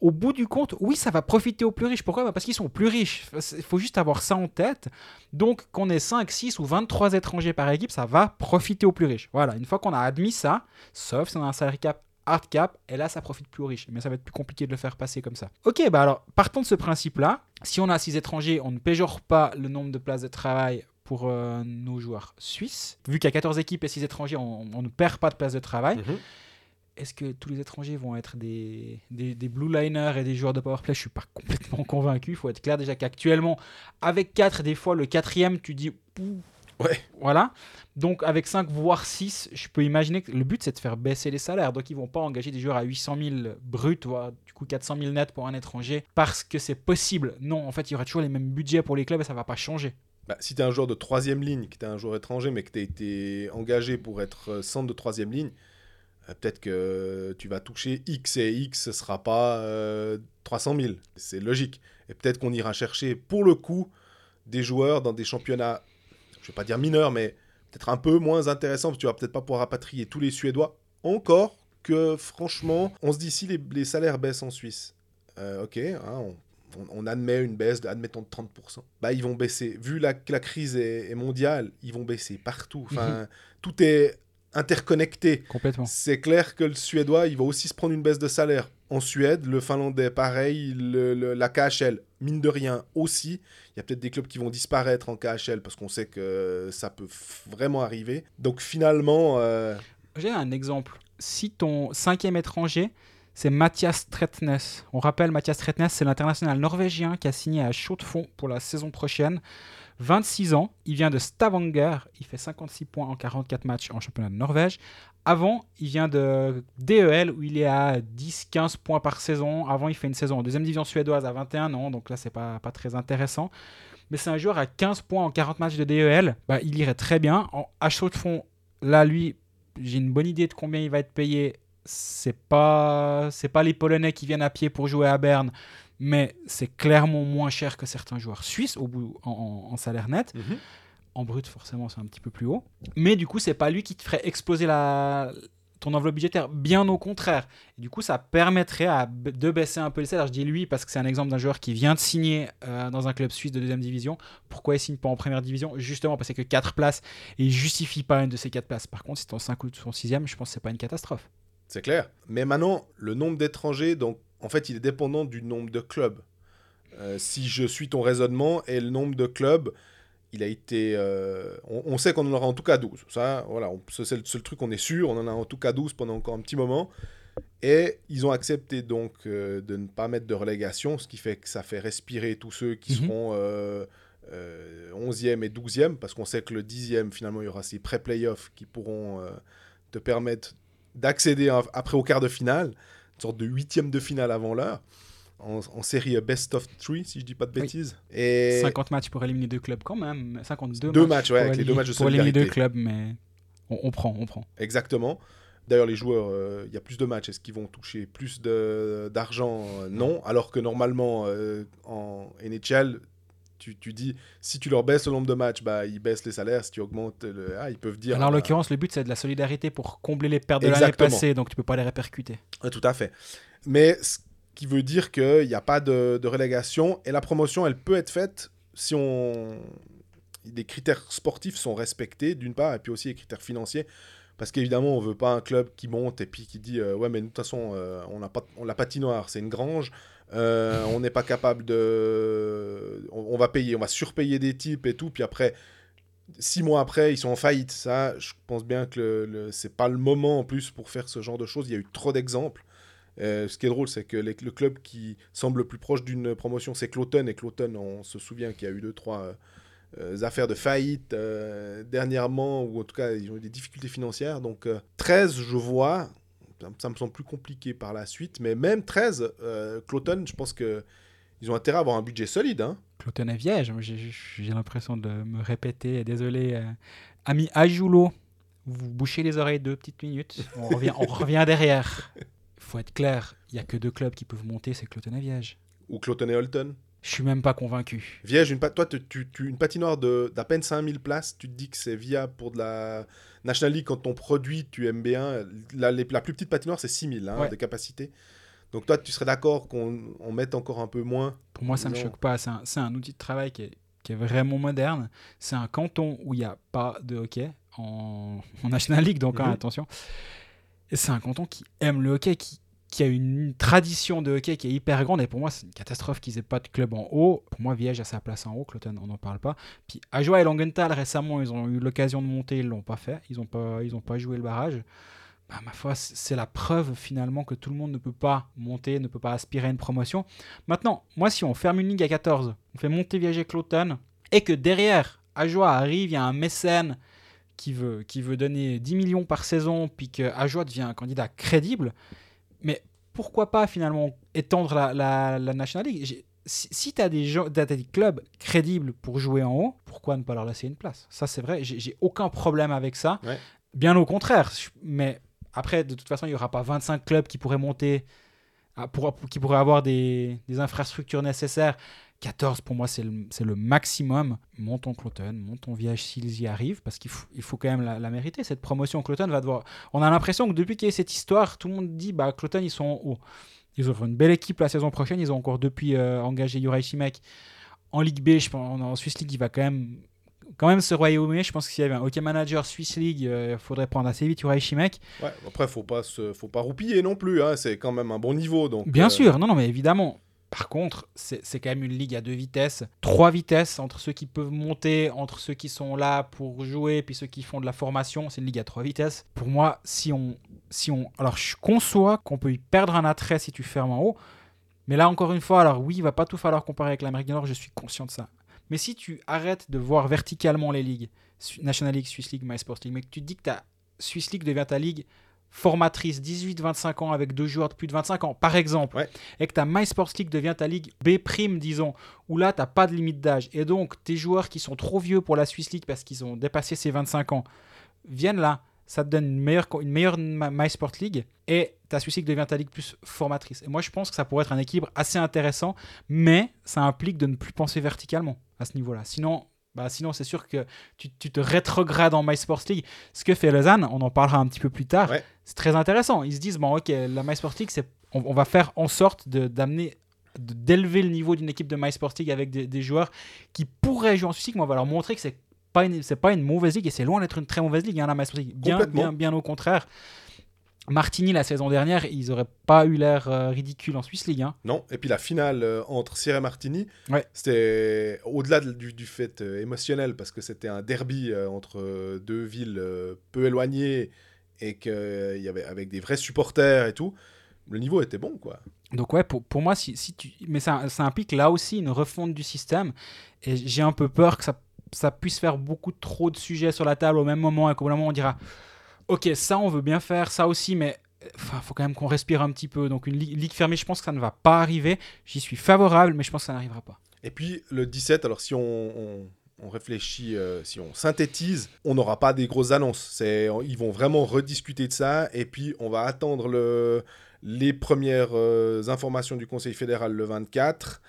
au bout du compte, oui, ça va profiter aux plus riches. Pourquoi? Bah, Parce qu'ils sont plus riches. Il faut juste avoir ça en tête. Donc qu'on ait 5, 6 ou 23 étrangers par équipe, ça va profiter aux plus riches. Voilà, une fois qu'on a admis ça, sauf si on a un salary cap hard cap, et là ça profite plus aux riches. Mais ça va être plus compliqué de le faire passer comme ça. Ok, bah alors partons de ce principe-là. Si on a 6 étrangers, on ne péjore pas le nombre de places de travail pour euh, nos joueurs suisses. Vu qu'il y a 14 équipes et 6 étrangers, on, ne perd pas de place de travail Mhm. Est-ce que tous les étrangers vont être des, des, des blue liners et des joueurs de powerplay Je suis pas complètement convaincu. Il faut être clair déjà qu'actuellement, avec 4, des fois, le quatrième, tu dis... Ouais. Voilà. Donc avec 5, voire 6, je peux imaginer que le but, c'est de faire baisser les salaires. Donc ils vont pas engager des joueurs à 800 000 bruts, voire du coup 400 000 nets pour un étranger, parce que c'est possible. Non, en fait, il y aura toujours les mêmes budgets pour les clubs et ça va pas changer. Bah, si tu es un joueur de troisième ligne, que tu es un joueur étranger, mais que tu as été engagé pour être euh, centre de troisième ligne, peut-être que tu vas toucher X et X, ce sera pas euh, 300 000. C'est logique. Et peut-être qu'on ira chercher, pour le coup, des joueurs dans des championnats, je vais pas dire mineurs, mais peut-être un peu moins intéressants, parce que tu vas peut-être pas pouvoir rapatrier tous les Suédois. Encore que, franchement, on se dit si les, les salaires baissent en Suisse, euh, ok, hein, on, on- on admet une baisse, de, admettons, de 30%. Bah, ils vont baisser. Vu la, que la crise est, est mondiale, ils vont baisser partout. Enfin, tout est interconnecté. Complètement. C'est clair que le Suédois, il va aussi se prendre une baisse de salaire. En Suède, le Finlandais, pareil, le- le- la KHL, mine de rien, aussi. Il y a peut-être des clubs qui vont disparaître en KHL parce qu'on sait que ça peut vraiment arriver. Donc finalement, euh, J'ai un exemple si ton cinquième étranger, c'est Mathias Stretnes. On rappelle, Mathias Stretnes, c'est l'international norvégien qui a signé à Chaud de Fonds pour la saison prochaine. 26 ans, il vient de Stavanger, il fait 56 points en 44 matchs en championnat de Norvège. Avant, il vient de DEL où il est à 10-15 points par saison. Avant, il fait une saison en deuxième division suédoise à 21 ans, donc là, c'est pas, pas très intéressant. Mais c'est un joueur à 15 points en 40 matchs de DEL, bah, il irait très bien. En, chaud de fond, là, lui, j'ai une bonne idée de combien il va être payé. C'est pas, c'est pas les Polonais qui viennent à pied pour jouer à Berne, mais c'est clairement moins cher que certains joueurs suisses au bout, en, en- en salaire net. Mhm. En brut, forcément, c'est un petit peu plus haut. Mais du coup, c'est pas lui qui te ferait exploser la, ton enveloppe budgétaire. Bien au contraire. Et du coup, ça permettrait à, de baisser un peu les salaires. Je dis lui parce que c'est un exemple d'un joueur qui vient de signer euh, dans un club suisse de deuxième division. Pourquoi il signe pas en première division? Justement parce qu'il n'y a que 4 places et il justifie pas une de ces 4 places. Par contre, si c'est en 5 ou son 6 je pense que c'est pas une catastrophe. C'est clair. Mais maintenant, le nombre d'étrangers, donc, en fait, il est dépendant du nombre de clubs. Euh, si je suis ton raisonnement, et le nombre de clubs, il a été. euh, on, on sait qu'on en aura en tout cas 12. Ça, voilà, c'est le seul truc qu'on est sûr. On en a en tout cas 12 pendant encore un petit moment. Et ils ont accepté donc euh, de ne pas mettre de relégation, ce qui fait que ça fait respirer tous ceux qui Mhm. seront euh, euh, 11e et 12e, parce qu'on sait que le 10e, finalement, il y aura ces pré-playoffs qui pourront te permettre d'accéder après au quart de finale, une sorte de huitième de finale avant l'heure, en, en série best of three, si je dis pas de Oui. bêtises. Et 50 matchs pour éliminer deux clubs quand même. 52 Deux matchs, ouais, pour avec les deux matchs de Pour éliminer deux clubs, mais on, on prend, on prend. exactement. D'ailleurs, les joueurs, euh, il y a plus de matchs. Est-ce qu'ils vont toucher plus d'argent? Euh, Non. Alors que normalement, euh, en NHL, tu, tu dis, si tu leur baisses le nombre de matchs, bah, ils baissent les salaires. Si tu augmentes, le... ah, ils peuvent dire. Alors en bah, l'occurrence, le but c'est de la solidarité pour combler les pertes de l'année passée, donc tu peux pas les répercuter. Tout à fait. Mais ce qui veut dire qu'il n'y a pas de, de relégation et la promotion, elle peut être faite si on... les critères sportifs sont respectés, d'une part, et puis aussi les critères financiers. Parce qu'évidemment, on veut pas un club qui monte et puis qui dit euh, Ouais, mais de toute façon, euh, on n'a pas, on, la patinoire, c'est une grange. Euh, on n'est pas capable de. On, va payer, on va surpayer des types et tout. Puis après, six mois après, ils sont en faillite. Ça, je pense bien que le, le- c'est pas le moment en plus pour faire ce genre de choses. Il y a eu trop d'exemples. Euh, ce qui est drôle, c'est que le club qui semble le plus proche d'une promotion, c'est Cloton. Et Cloton, on se souvient qu'il y a eu deux, trois euh, affaires de faillite dernièrement, ou en tout cas, ils ont eu des difficultés financières. Donc, euh, 13, je vois, ça, me semble plus compliqué par la suite, mais même 13, euh, Cloton, je pense que ils ont intérêt à avoir un budget solide. Hein. Cloton et Viège, j'ai- j'ai j'ai l'impression de me répéter, désolé. euh, ami Ajulo, vous bouchez les oreilles deux petites minutes, on revient, on revient derrière. Il faut être clair, il n'y a que deux clubs qui peuvent monter, c'est Cloton et Viège. Ou Cloton et Holton. Je suis même pas convaincu. Viège, une toi, tu, tu- tu- une patinoire de- d'à peine 5000 places, tu te dis que c'est viable pour de la National League quand ton produit, tu aimes bien. La, plus petite patinoire, c'est 6000 hein, Ouais. de capacité. Donc toi, tu serais d'accord qu'on on mette encore un peu moins? Pour moi, ça ne me choque pas. C'est un, un outil de travail qui est, qui est vraiment moderne. C'est un canton où il n'y a pas de hockey en, en National League, donc hein, Mhm. attention. Et c'est un canton qui aime le hockey, qui, qui a une tradition de hockey qui est hyper grande. Et pour moi, c'est une catastrophe qu'ils aient pas de club en haut. Pour moi, Viège a sa place en haut. Cloton, on n'en parle pas. Puis Ajoie et Langenthal, récemment, ils ont eu l'occasion de monter. Ils l'ont pas fait. Ils n'ont pas, joué le barrage. Bah, ma foi, c'est la preuve finalement que tout le monde ne peut pas monter, ne peut pas aspirer à une promotion. Maintenant, moi, si on ferme une ligue à 14, on fait monter Viège et Cloton, et que derrière, Ajoie arrive, il y a un mécène qui veut, qui veut donner 10 millions par saison, puis que Ajoie devient un candidat crédible, mais pourquoi pas finalement étendre la, la, la National League? Si, si tu as des, gens- t'as des clubs crédibles pour jouer en haut, pourquoi ne pas leur laisser une place? Ça, c'est vrai, j'ai aucun problème avec ça. Ouais. Bien au contraire. Mais après, de toute façon, il n'y aura pas 25 clubs qui pourraient monter, à- pour, qui pourraient avoir des, des infrastructures nécessaires. 14, pour moi, c'est le, le maximum. Montons Cloton, montons Viage s'ils y arrivent, parce qu'il faut, il faut quand même la, la mériter. Cette promotion, Cloton va devoir. On a l'impression que depuis qu'il y a cette histoire, tout le monde dit bah, Cloton, ils sont en haut. Ils ont une belle équipe la saison prochaine. Ils ont encore depuis euh, engagé Juraj Simek en Ligue B. Je pense, en Swiss League, il va quand même, quand même se royaumer. Je pense que s'il y avait un hockey manager Swiss League, il faudrait prendre assez vite Juraj Simek. Ouais, après, faut pas se, faut pas roupiller non plus. Hein, c'est quand même un bon niveau. Donc, Bien euh, sûr, non, non, mais évidemment. Par contre, c'est quand même une ligue à deux vitesses, trois vitesses entre ceux qui peuvent monter, entre ceux qui sont là pour jouer, puis ceux qui font de la formation. C'est une ligue à trois vitesses. Pour moi, si on, si on, alors je conçois qu'on peut y perdre un attrait si tu fermes en haut, mais là encore une fois, alors oui, il va pas tout falloir comparer avec l'Amérique du Nord. Je suis conscient de ça. Mais si tu arrêtes de voir verticalement les ligues, National League, Swiss League, My Sports League, mais que tu dis que ta Swiss League devient ta ligue formatrice 18-25 ans avec deux joueurs de plus de 25 ans, par exemple, Ouais. et que ta My Sports League devient ta ligue B', disons, où là, tu n'as pas de limite d'âge, et donc tes joueurs qui sont trop vieux pour la Swiss League parce qu'ils ont dépassé ces 25 ans viennent là, ça te donne une meilleure, une meilleure League, et ta Swiss League devient ta ligue plus formatrice. Et moi, je pense que ça pourrait être un équilibre assez intéressant, mais ça implique de ne plus penser verticalement à ce niveau-là. Sinon, bah, sinon c'est sûr que tu, tu te rétrogrades en My Sports League. Ce que fait Lausanne, on en parlera un petit peu plus tard, Ouais. c'est très intéressant. Ils se disent, bon, ok, la My Sports League, on, on va faire en sorte d'amener d'élever le niveau d'une équipe de My Sports League avec des, des joueurs qui pourraient jouer en League, mais on va leur montrer que c'est pas une, c'est pas une mauvaise ligue et c'est loin d'être une très mauvaise ligue, hein, la My Sports League. Bien, bien au contraire. Martigny, la saison dernière, ils auraient pas eu l'air euh, ridicule en Swiss League. hein. Non, et puis la finale euh, entre Sierra et Martini, Ouais. c'était au-delà de- du, du fait euh, émotionnel, parce que c'était un derby euh, entre deux villes peu éloignées, et que, il y avait, avec des vrais supporters et tout. Le niveau était bon, quoi. Donc ouais, pour, pour moi, si, si tu... mais ça, ça implique là aussi une refonte du système. Et j'ai un peu peur que ça, ça puisse faire beaucoup trop de sujets sur la table au même moment et qu'au bout d'un moment on dira, ok, ça on veut bien faire, ça aussi, mais il faut quand même qu'on respire un petit peu. Donc une ligue, fermée, je pense que ça ne va pas arriver. J'y suis favorable, mais je pense que ça n'arrivera pas. Et puis le 17, alors si on, réfléchit, euh, si on synthétise, on n'aura pas des grosses annonces. Ils vont vraiment rediscuter de ça, et puis on va attendre le, les premières euh, informations du Conseil fédéral le 24.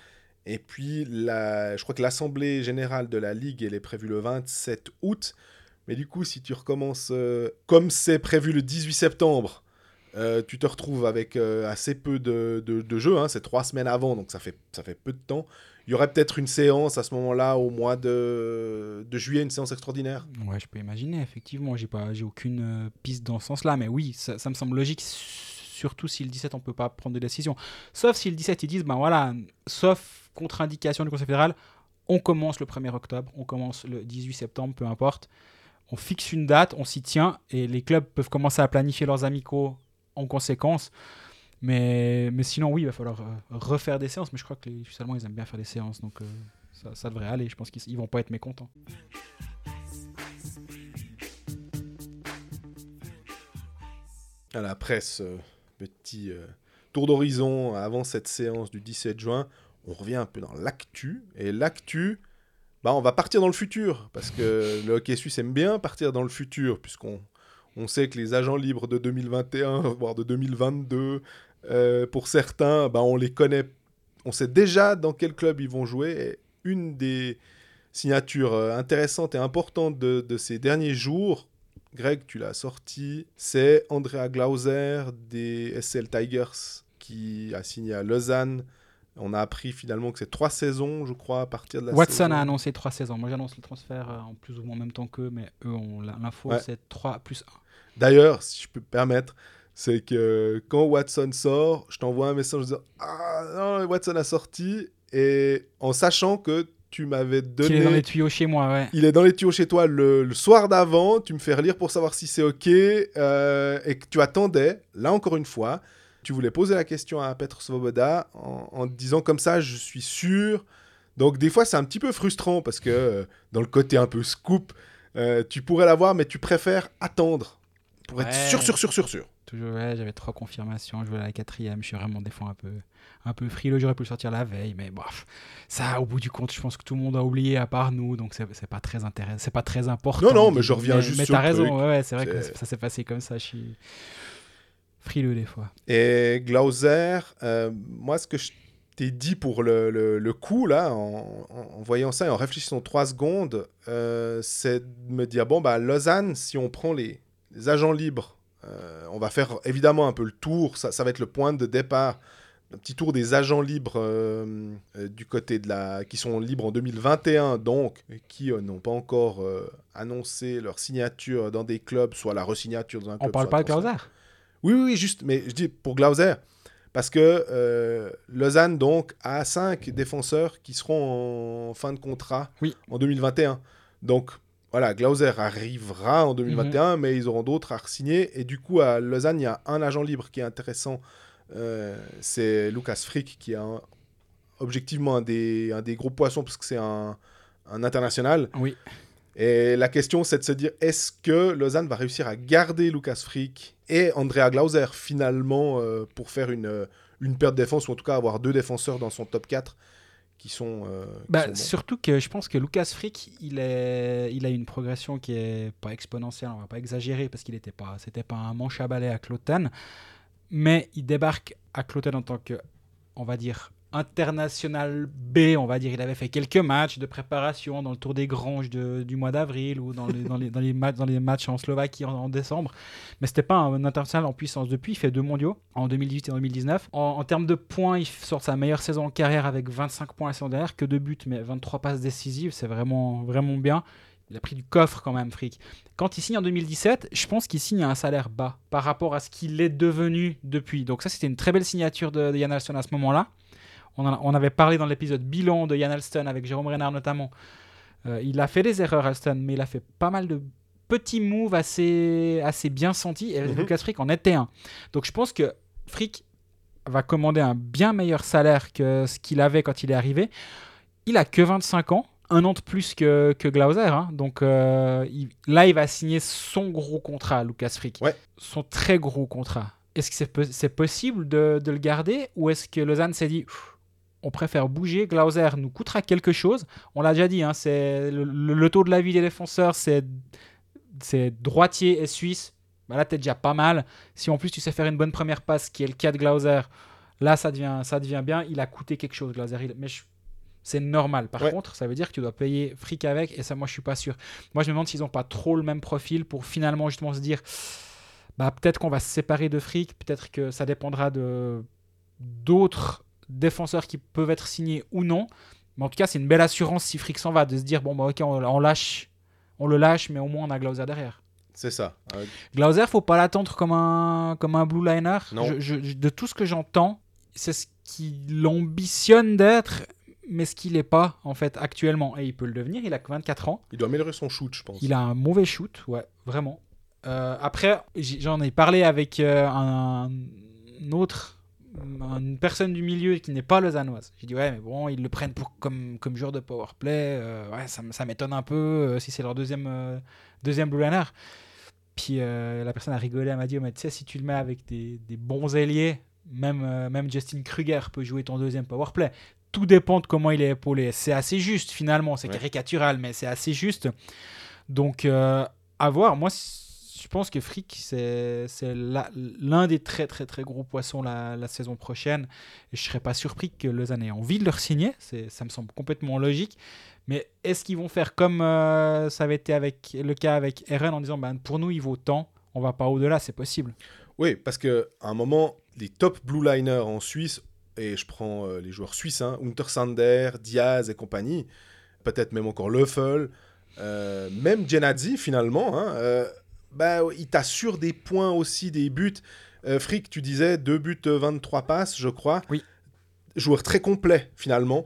Et puis, je crois que l'Assemblée générale de la Ligue, elle est prévue le 27 août. Mais du coup, si tu recommences euh, comme c'est prévu le 18 septembre, euh, tu te retrouves avec euh, assez peu de, de, jeux. hein. c'est trois semaines avant, donc ça fait, ça fait peu de temps. Il y aurait peut-être une séance à ce moment-là, au mois de, de juillet, une séance extraordinaire. Ouais, je peux imaginer, effectivement. J'ai pas, j'ai aucune piste dans ce sens-là, mais oui, ça, ça me semble logique, surtout si le 17 on peut pas prendre de décision. Sauf si le 17 ils disent, ben voilà, sauf contre-indication du Conseil fédéral, on commence le 1er octobre, on commence le 18 septembre, peu importe. On fixe une date, on s'y tient, et les clubs peuvent commencer à planifier leurs amicaux en conséquence. Mais, mais sinon, oui, il va falloir euh, refaire des séances. Mais je crois que les allemands, ils aiment bien faire des séances. Donc euh, ça, devrait aller. Je pense qu'ils ils vont pas être mécontents. À la presse, euh, petit tour d'horizon avant cette séance du 17 juin. On revient un peu dans l'actu. Et l'actu, bah, on va partir dans le futur. Parce que le hockey suisse aime bien partir dans le futur, puisqu'on on sait que les agents libres de 2021, voire de 2022, euh, pour certains, bah, on les connaît. On sait déjà dans quel club ils vont jouer. Une des signatures euh, intéressantes et importantes de, de ces derniers jours, Greg, tu l'as sorti, c'est Andrea Glauser des SL Tigers qui a signé à Lausanne. On a appris finalement que c'est trois saisons, je crois, à partir de la Watson saison. a annoncé trois saisons. Moi, j'annonce le transfert euh, en plus ou moins en même temps qu'eux, mais eux ont l'info, Ouais. c'est 3 plus 1. D'ailleurs, si je peux me permettre, c'est que quand Watson sort, je t'envoie un message en disant Ah non, Watson a sorti, et en sachant que tu m'avais donné. est dans les tuyaux chez moi, ouais. Il est dans les tuyaux chez toi le, le soir d'avant, tu me fais relire pour savoir si c'est OK, euh, et que tu attendais, là encore une fois, tu voulais poser la question à Petr Svoboda en, disant comme ça, je suis sûr. Donc des fois, c'est un petit peu frustrant parce que euh, dans le côté un peu scoop, euh, tu pourrais l'avoir, mais tu préfères attendre pour être sûr, sûr, sûr, sûr, sûr. Toujours, ouais, j'avais trois confirmations, je voulais la quatrième, je suis vraiment des fois un peu, un peu frileux, j'aurais pu le sortir la veille, mais bref, ça, au bout du compte, je pense que tout le monde a oublié à part nous, donc c'est pas très intéressant, c'est pas très important. Non, non, mais je reviens juste mais sur t'as le raison, truc. ouais, ouais, c'est vrai que ça s'est passé comme ça, je suis frileux des fois. Et Glauser, euh, moi, ce que je t'ai dit pour le, le, le coup, là, en, voyant ça et en réfléchissant trois secondes, euh, c'est de me dire, bon, bah, Lausanne, si on prend les, les agents libres, euh, on va faire évidemment un peu le tour, ça, ça va être le point de départ, un petit tour des agents libres euh, euh, du côté de la... qui sont libres en 2021, donc, qui euh, n'ont pas encore annoncé leur signature dans des clubs, soit la resignature dans un club. On parle pas de transfert. Oui, oui, oui, juste, mais je dis pour Glauser, Parce que euh, Lausanne, donc, a cinq défenseurs qui seront en fin de contrat Oui. en 2021. Donc, voilà, Glauser arrivera en 2021, Mhm. mais ils auront d'autres à signer. Et du coup, à Lausanne, il y a un agent libre qui est intéressant. Euh, c'est Lucas Frick, qui est un- objectivement un des, un des gros poissons, parce que c'est un, un international. Oui. Et la question, c'est de se dire, est-ce que Lausanne va réussir à garder Lucas Frick et Andrea Glauser, finalement, euh, pour faire une, euh, une paire de défense, ou en tout cas avoir deux défenseurs dans son top 4 qui sont... euh, qui Bah, sont. Surtout que je pense que Lucas Frick, il, est, il a une progression qui est pas exponentielle, on va pas exagérer parce qu'il n'était pas, c'était pas un manche à balai à Cloton, mais il débarque à Cloton en tant que, on va dire, international B, on va dire. Il avait fait quelques matchs de préparation dans le Tour des Granges du mois d'avril ou dans les, dans, les, dans, les matchs, dans les matchs en Slovaquie en, décembre, mais c'était pas un international en puissance. Depuis, il fait deux mondiaux en 2018 et en 2019. En, termes de points, il sort sa meilleure saison en carrière avec 25 points la saison dernière, que deux buts, mais 23 passes décisives, c'est vraiment, vraiment bien. Il a pris du coffre quand même, Frick. Quand il signe en 2017, je pense qu'il signe à un salaire bas par rapport à ce qu'il est devenu depuis. Donc ça, c'était une très belle signature de, de Yann Alston à ce moment-là. On, en a- on avait parlé dans l'épisode bilan de Yann Alston avec Jérôme Renard notamment. Euh, il a fait des erreurs, Alston, mais il a fait pas mal de petits moves assez, assez bien sentis. Et Mhm. Lucas Frick en était un. Donc je pense que Frick va commander un bien meilleur salaire que ce qu'il avait quand il est arrivé. Il a que 25 ans, un an de plus que, que Glauser. hein. Donc euh, il- là, il va signer son gros contrat, Lucas Frick. Ouais. Son très gros contrat. Est-ce que c'est po- c'est possible de, de le garder ou est-ce que Lausanne s'est dit on préfère bouger, Glauser nous coûtera quelque chose On l'a déjà dit, hein, c'est le, taux de la vie des défenseurs, c'est c'est droitier et suisse. Bah là, t'es déjà pas mal. Si en plus tu sais faire une bonne première passe, qui est le cas de Glauser, là ça devient, ça devient bien. Il a coûté quelque chose, Glauser. Il- Mais je- c'est normal. Par Ouais. contre, ça veut dire que tu dois payer fric avec, et ça, moi, je suis pas sûr. Moi, je me demande s'ils ont pas trop le même profil pour finalement justement se dire, bah peut-être qu'on va se séparer de fric, peut-être que ça dépendra de d'autres défenseurs qui peuvent être signés ou non. Mais en tout cas, c'est une belle assurance si fric s'en va, de se dire bon bah ok, on, on lâche, on le lâche, mais au moins on a Glauser derrière. C'est ça. Euh, Glauser, faut pas l'attendre comme un, comme un blue liner. Non. Je- je- je- de tout ce que j'entends, c'est ce qu'il ambitionne d'être, mais ce qu'il n'est pas, en fait, actuellement. Et il peut le devenir, il a que 24 ans. il doit améliorer son shoot, je pense. Il a un mauvais shoot, ouais, vraiment. Euh, après, j'en ai parlé avec euh, un, un autre, une personne du milieu qui n'est pas lausannoise. J'ai dit, ouais, mais bon, ils le prennent pour, comme, comme joueur de powerplay. Euh, ouais, ça, ça m'étonne un peu euh, si c'est leur deuxième, euh, deuxième blue liner. Puis la personne a rigolé, elle m'a dit, oh, mais tu sais, si tu le mets avec des, des bons ailiers, même, même Justin Kruger peut jouer ton deuxième powerplay. Tout dépend de comment il est épaulé. C'est assez juste finalement, c'est Ouais. caricatural, mais c'est assez juste. Donc, à voir. Moi, je pense que Frick, c'est l'un des très très très gros poissons la, saison prochaine. Je serais pas surpris que Lausanne ait envie de le signer. Ça me semble complètement logique. Mais est-ce qu'ils vont faire comme euh, ça avait été avec le cas avec Eren en disant ben, pour nous, il vaut tant, on va pas au-delà, c'est possible. Oui, parce qu'à un moment, les top blue liners en Suisse, et je prends euh, les joueurs suisses, hein, Untersander, Diaz et compagnie, peut-être même encore Löffel, euh, même Genadzi finalement, hein, euh, bah, il t'assure des points aussi, des buts. Euh, Frick, tu disais 2 buts, euh, 23 passes, je crois. Oui. Joueur très complet finalement.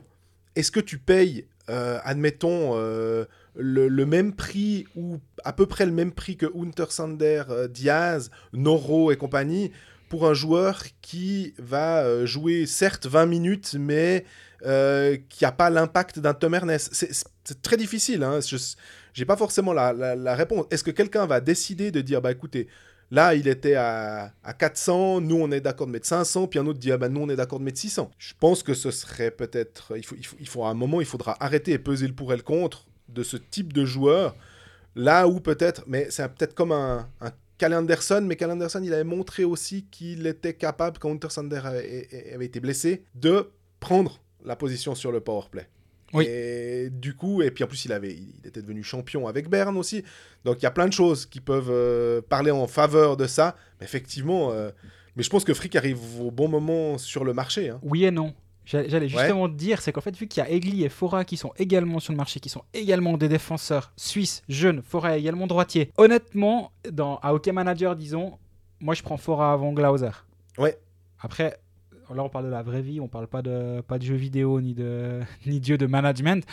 Est-ce que tu payes, euh, admettons, euh, le, le même prix ou à peu près le même prix que Untersander, euh, Diaz, Noro et compagnie pour un joueur qui va euh, jouer certes 20 minutes mais euh, qui n'a pas l'impact d'un Tom Ernest? C'est c'est très difficile. Hein. Je n'ai pas forcément la, la- réponse. Est-ce que quelqu'un va décider de dire, bah écoutez, là il était à, à 400, nous on est d'accord de mettre 500, puis un autre dit, ah bah nous on est d'accord de mettre 600 Je pense que ce serait peut-être, il faut, il, faut, il faut à un moment, il faudra arrêter et peser le pour et le contre de ce type de joueur. Là où peut-être, mais c'est peut-être comme un, un Cal Anderson, mais Cal Anderson, il avait montré aussi qu'il était capable, quand Untersander avait, avait été blessé, de prendre la position sur le powerplay. Oui. Et du coup, et puis en plus, il, avait, il était devenu champion avec Berne aussi. Donc il y a plein de choses qui peuvent euh, parler en faveur de ça. Mais effectivement, euh, mais je pense que Frick arrive au bon moment sur le marché. hein. Oui et non. J'a- J'allais Ouais. justement te dire, c'est qu'en fait, vu qu'il y a Egli et Fora qui sont également sur le marché, qui sont également des défenseurs suisses, jeunes, Fora est également droitier. Honnêtement, dans, à Hockey Manager, disons, moi je prends Fora avant Glauser. Ouais. Après, là on parle de la vraie vie, on parle pas de, pas de jeux vidéo ni de, ni de jeux de management.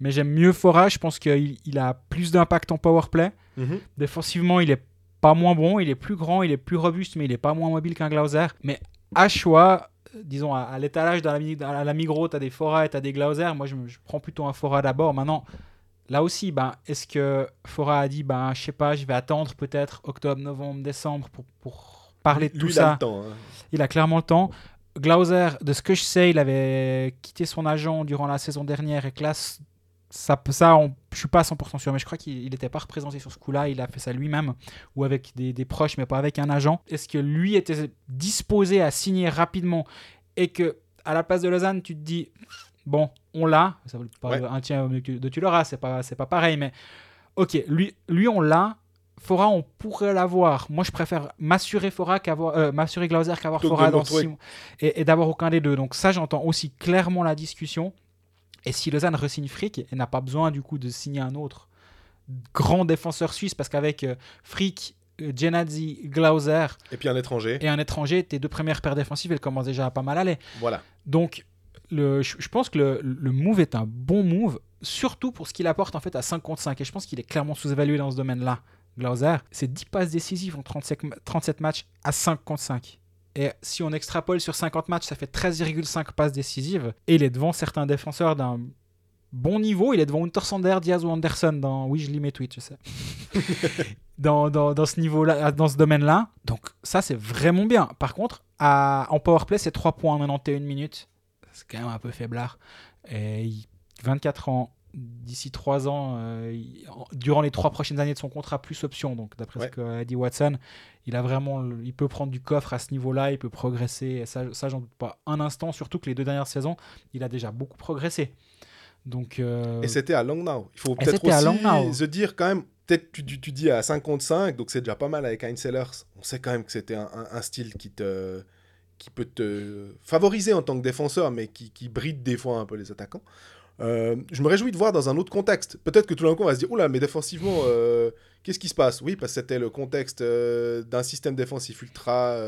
Mais j'aime mieux Fora, je pense qu'il il a plus d'impact en powerplay. Mhm. Défensivement, il est pas moins bon, il est plus grand, il est plus robuste, mais il est pas moins mobile qu'un Glauser. Mais à choix, euh, disons à, à l'étalage dans la, dans la Migros, tu as des Fora et tu as des Glauser. Moi, je, prends plutôt un Fora d'abord. Maintenant, là aussi, ben, est-ce que Fora a dit, ben, je sais pas, je vais attendre peut-être octobre, novembre, décembre pour, pour parler de Lui, tout il ça? a le temps. hein. il a clairement le temps. Glauser, de ce que je sais, il avait quitté son agent durant la saison dernière et que là, ça, ça on, je suis pas à 100% sûr, mais je crois qu'il n'était pas représenté sur ce coup-là. Il a fait ça lui-même ou avec des, des proches, mais pas avec un agent. Est-ce que lui était disposé à signer rapidement et que à la place de Lausanne, tu te dis bon, on l'a, ça veut pas Ouais. un tiers de tu l'auras, c'est pas c'est pas pareil, mais ok, lui, lui on l'a. Fora, on pourrait l'avoir. Moi, je préfère m'assurer Fora qu'avoir, euh, m'assurer Glauser qu'avoir Fora dans six mois et, et d'avoir aucun des deux. Donc ça, j'entends aussi clairement la discussion. Et si Lausanne re-signe Frick et n'a pas besoin du coup de signer un autre grand défenseur suisse, parce qu'avec euh, Frick, euh, Genadzi, Glauser Et puis un étranger. et un étranger, tes deux premières paires défensives, elles commencent déjà à pas mal aller. Voilà. Donc, le, je, je pense que le, le move est un bon move, surtout pour ce qu'il apporte en fait à 5 contre 5. Et je pense qu'il est clairement sous-évalué dans ce domaine-là. Glauser, c'est 10 passes décisives en 37, ma- 37 matchs à 5 contre 5. Et si on extrapole sur 50 matchs, ça fait 13,5 passes décisives. Et il est devant certains défenseurs d'un bon niveau. Il est devant Untersander, Diaz ou Anderson dans... Oui, je lis mes tweets, je sais. dans, dans, dans ce niveau-là, dans ce domaine-là. Donc ça, c'est vraiment bien. Par contre, à, en powerplay, c'est 3 points en 91 minutes. C'est quand même un peu faiblard. Et il- 24 ans, d'ici 3 ans, euh, durant les 3 prochaines années de son contrat, plus option, donc d'après Ouais. ce qu'a dit Watson, il a vraiment, il peut prendre du coffre à ce niveau-là, il peut progresser, et ça, ça j'en doute pas un instant, surtout que les deux dernières saisons, il a déjà beaucoup progressé. Donc, euh, Et c'était à Langnau. Il faut peut-être aussi se dire quand même, peut-être tu, tu, tu dis à 55, donc c'est déjà pas mal avec Heinz Sellers. On sait quand même que c'était un, un- un style qui, te, qui peut te favoriser en tant que défenseur, mais qui, qui bride des fois un peu les attaquants. Euh, je me réjouis de voir dans un autre contexte. Peut-être que tout d'un coup on va se dire, oula, mais défensivement, euh, qu'est-ce qui se passe? Oui, parce que c'était le contexte euh, d'un système défensif ultra